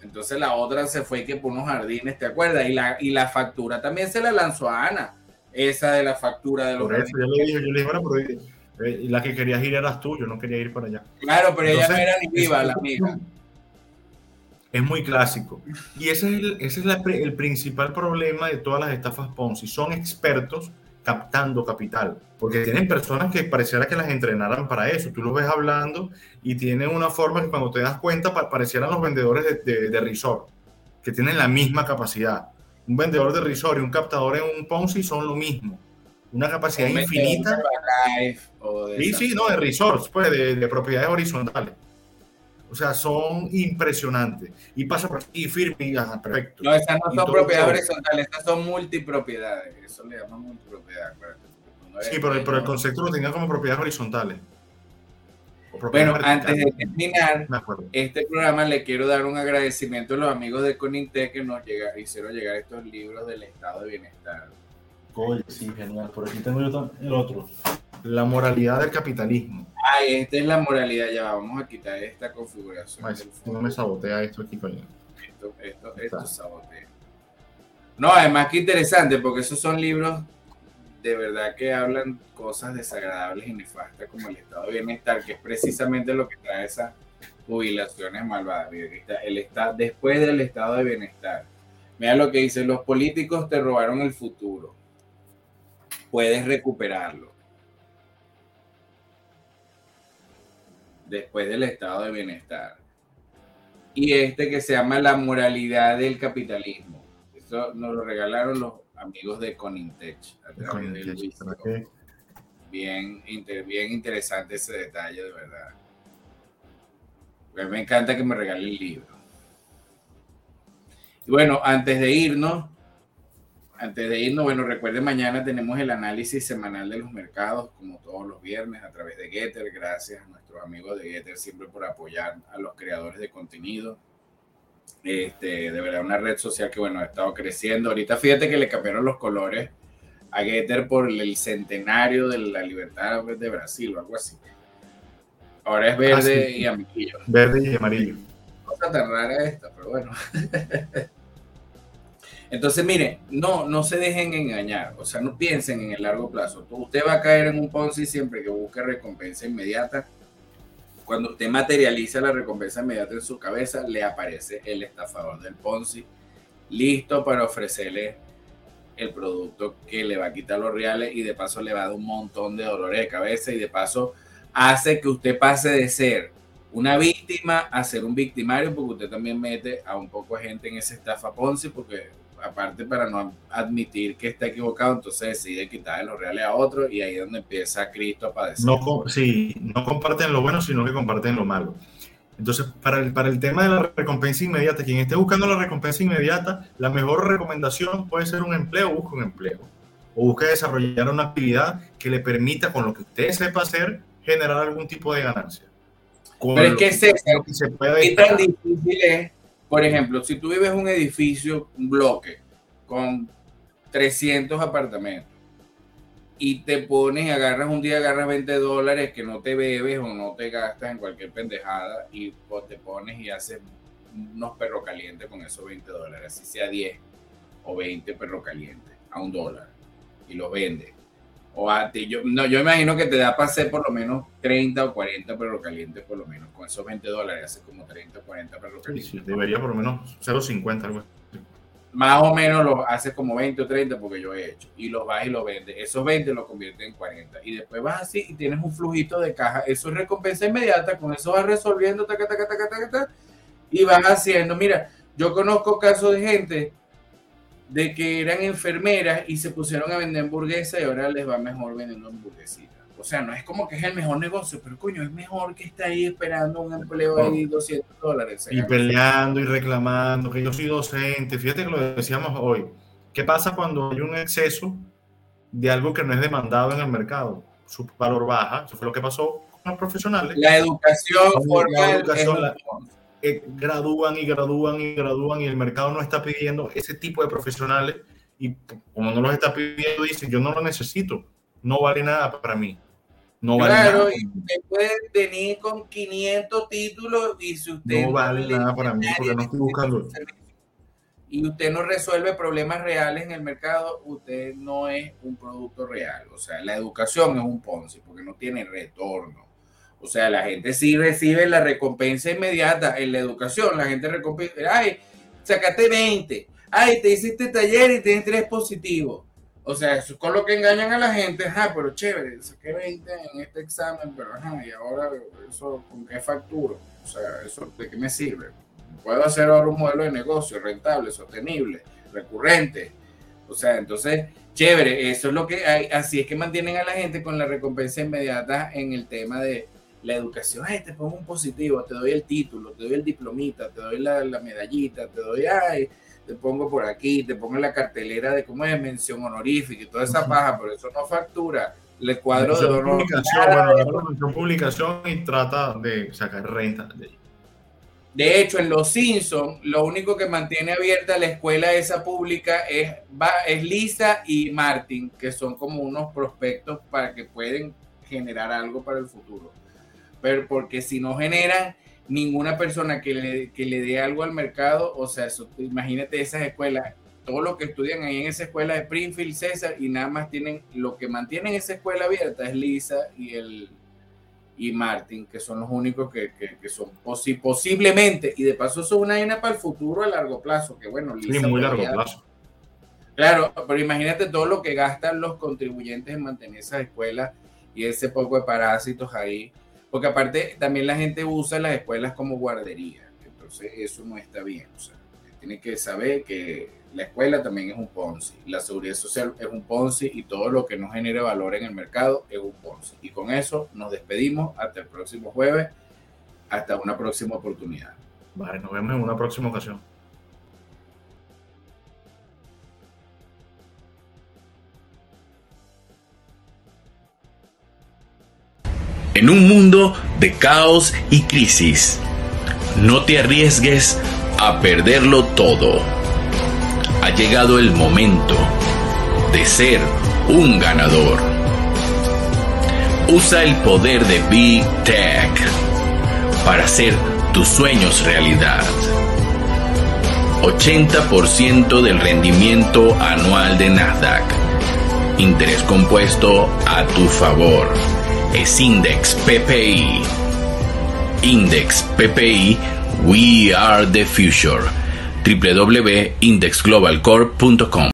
Entonces la otra se fue que por unos jardines, ¿te acuerdas? Y la, y la factura también se la lanzó a Ana. Esa de la factura de los Por eso yo le dije, yo le dije, bueno, eh, la que querías ir eras tú, yo no quería ir para allá. Claro, pero ella no era ni viva, la amiga. Es muy clásico. Y ese es, el, ese es el principal problema de todas las estafas Ponzi. Son expertos captando capital, porque tienen personas que pareciera que las entrenaran para eso. Tú los ves hablando y tienen una forma que cuando te das cuenta parecieran los vendedores de, de resort, que tienen la misma capacidad. Un vendedor de resort y un captador en un Ponzi son lo mismo una capacidad infinita. Sí, sí, no, de resorts, pues, de, propiedades horizontales. O sea, son impresionantes. Y pasa por aquí, firme y perfecto. No, esas no son propiedades horizontales, esas son multipropiedades. Eso le llaman multipropiedad. Sí, pero, el, pero el concepto lo tenía como propiedades horizontales. Bueno, antes de terminar este programa, le quiero dar un agradecimiento a los amigos de Coninte que nos hicieron llegar estos libros del estado de bienestar Oye, sí, genial. Por aquí tengo yo el otro. La moralidad del capitalismo. Ay, esta es la moralidad. Ya vamos a quitar esta configuración. Ay, no me sabotea esto aquí, coño. Esto, esto, esto sabotea. No, además que interesante, porque esos son libros de verdad que hablan cosas desagradables y nefastas como el estado de bienestar, que es precisamente lo que trae esas jubilaciones malvadas. El está, después del estado de bienestar. Mira lo que dice, los políticos te robaron el futuro puedes recuperarlo. Después del estado de bienestar. Y este que se llama la moralidad del capitalismo. Eso nos lo regalaron los amigos de Conintech. Bien, bien interesante ese detalle, de verdad. Pues me encanta que me regale el libro. Y bueno, antes de irnos, antes de irnos, bueno, recuerden, mañana tenemos el análisis semanal de los mercados, como todos los viernes, a través de Getter. Gracias a nuestros amigos de Getter siempre por apoyar a los creadores de contenido. Este, de verdad, una red social que, bueno, ha estado creciendo. Ahorita fíjate que le cambiaron los colores a Getter por el centenario de la libertad de Brasil o algo así. Ahora es verde ah, y amarillo. Verde y amarillo. Cosa tan rara esta, pero bueno. Entonces, mire, no, no se dejen engañar, o sea, no piensen en el largo plazo. Usted va a caer en un Ponzi siempre que busque recompensa inmediata. Cuando usted materializa la recompensa inmediata en su cabeza, le aparece el estafador del Ponzi, listo para ofrecerle el producto que le va a quitar los reales y de paso le va a dar un montón de dolores de cabeza y de paso hace que usted pase de ser una víctima a ser un victimario porque usted también mete a un poco de gente en esa estafa Ponzi porque aparte para no admitir que está equivocado, entonces decide quitarle los reales a otro y ahí es donde empieza Cristo a padecer. No, sí, no comparten lo bueno, sino que comparten lo malo. Entonces, para el, para el tema de la recompensa inmediata, quien esté buscando la recompensa inmediata, la mejor recomendación puede ser un empleo, busque un empleo. O busque desarrollar una actividad que le permita, con lo que usted sepa hacer, generar algún tipo de ganancia. Pero es que, es eso, que se puede tan difícil es por ejemplo, si tú vives un edificio, un bloque, con 300 apartamentos, y te pones, agarras un día, agarras 20 dólares que no te bebes o no te gastas en cualquier pendejada, y pues, te pones y haces unos perros calientes con esos 20 dólares, así sea 10 o 20 perros calientes a un dólar, y los vendes O a ti, yo, no, yo imagino que te da para hacer por lo menos 30 o 40 perros calientes, por lo menos. Con esos 20 dólares hace como 30 o 40 perros calientes. Sí, debería por lo menos 0.50, algo así. Más o menos los hace como 20 o 30 porque yo he hecho. Y los vas y los vendes. Esos 20 los convierte en 40. Y después vas así y tienes un flujito de caja. Eso es recompensa inmediata. Con eso vas resolviendo, taca, taca, taca, taca, taca, y vas haciendo. Mira, yo conozco casos de gente de que eran enfermeras y se pusieron a vender hamburguesas y ahora les va mejor vendiendo hamburguesitas. O sea, no es como que es el mejor negocio, pero coño, es mejor que está ahí esperando un empleo ahí 200 dólares. Y peleando y reclamando que yo soy docente. Fíjate que lo decíamos hoy. ¿Qué pasa cuando hay un exceso de algo que no es demandado en el mercado? Su valor baja. Eso fue lo que pasó con los profesionales. La educación la educación, la, eh, gradúan y gradúan y gradúan y el mercado no está pidiendo ese tipo de profesionales y como no los está pidiendo dicen yo no lo necesito, no vale nada para mí. No vale claro, nada. y usted puede venir con 500 títulos y si usted no vale nada para mí porque no estoy buscando. Y usted no resuelve problemas reales en el mercado, usted no es un producto real. O sea, la educación es un Ponzi porque no tiene retorno. O sea, la gente sí recibe la recompensa inmediata en la educación. La gente recompensa, ay, sacaste 20, ay, te hiciste taller y tienes 3 positivos. O sea, eso es con lo que engañan a la gente. Ajá, pero chévere, saqué 20 en este examen, pero ajá, y ahora eso, ¿con qué facturo? O sea, ¿eso de qué me sirve? Puedo hacer ahora un modelo de negocio rentable, sostenible, recurrente. O sea, entonces, chévere, eso es lo que hay. Así es que mantienen a la gente con la recompensa inmediata en el tema de la educación, ay, te pongo un positivo, te doy el título, te doy el diplomita, te doy la, la medallita, te doy, ay, te pongo por aquí, te pongo en la cartelera de cómo es mención honorífica y toda esa paja, pero eso no factura. Le cuadro de honor. Publicación, bueno, publicación y trata de sacar renta de ella. De hecho, en Los Simpsons, lo único que mantiene abierta la escuela esa pública es, va, es Lisa y Martin, que son como unos prospectos para que pueden generar algo para el futuro pero porque si no generan ninguna persona que le, que le dé algo al mercado, o sea, eso, imagínate esas escuelas, todo lo que estudian ahí en esa escuela de Springfield, César, y nada más tienen, lo que mantienen esa escuela abierta es Lisa y el y Martin, que son los únicos que, que, que son posi posiblemente, y de paso eso es una vaina para el futuro a largo plazo, que bueno, Lisa sí, muy largo plazo. Claro, pero imagínate todo lo que gastan los contribuyentes en mantener esas escuelas y ese poco de parásitos ahí porque aparte también la gente usa las escuelas como guardería, entonces eso no está bien. O sea, tiene que saber que la escuela también es un Ponzi, la seguridad social es un Ponzi y todo lo que no genere valor en el mercado es un Ponzi. Y con eso nos despedimos hasta el próximo jueves, hasta una próxima oportunidad. Vale, nos vemos en una próxima ocasión. En un mundo de caos y crisis, no te arriesgues a perderlo todo. Ha llegado el momento de ser un ganador. Usa el poder de Big Tech para hacer tus sueños realidad. 80% del rendimiento anual de Nasdaq. Interés compuesto a tu favor es Index PPI. Index PPI, We Are the Future. www.indexglobalcorp.com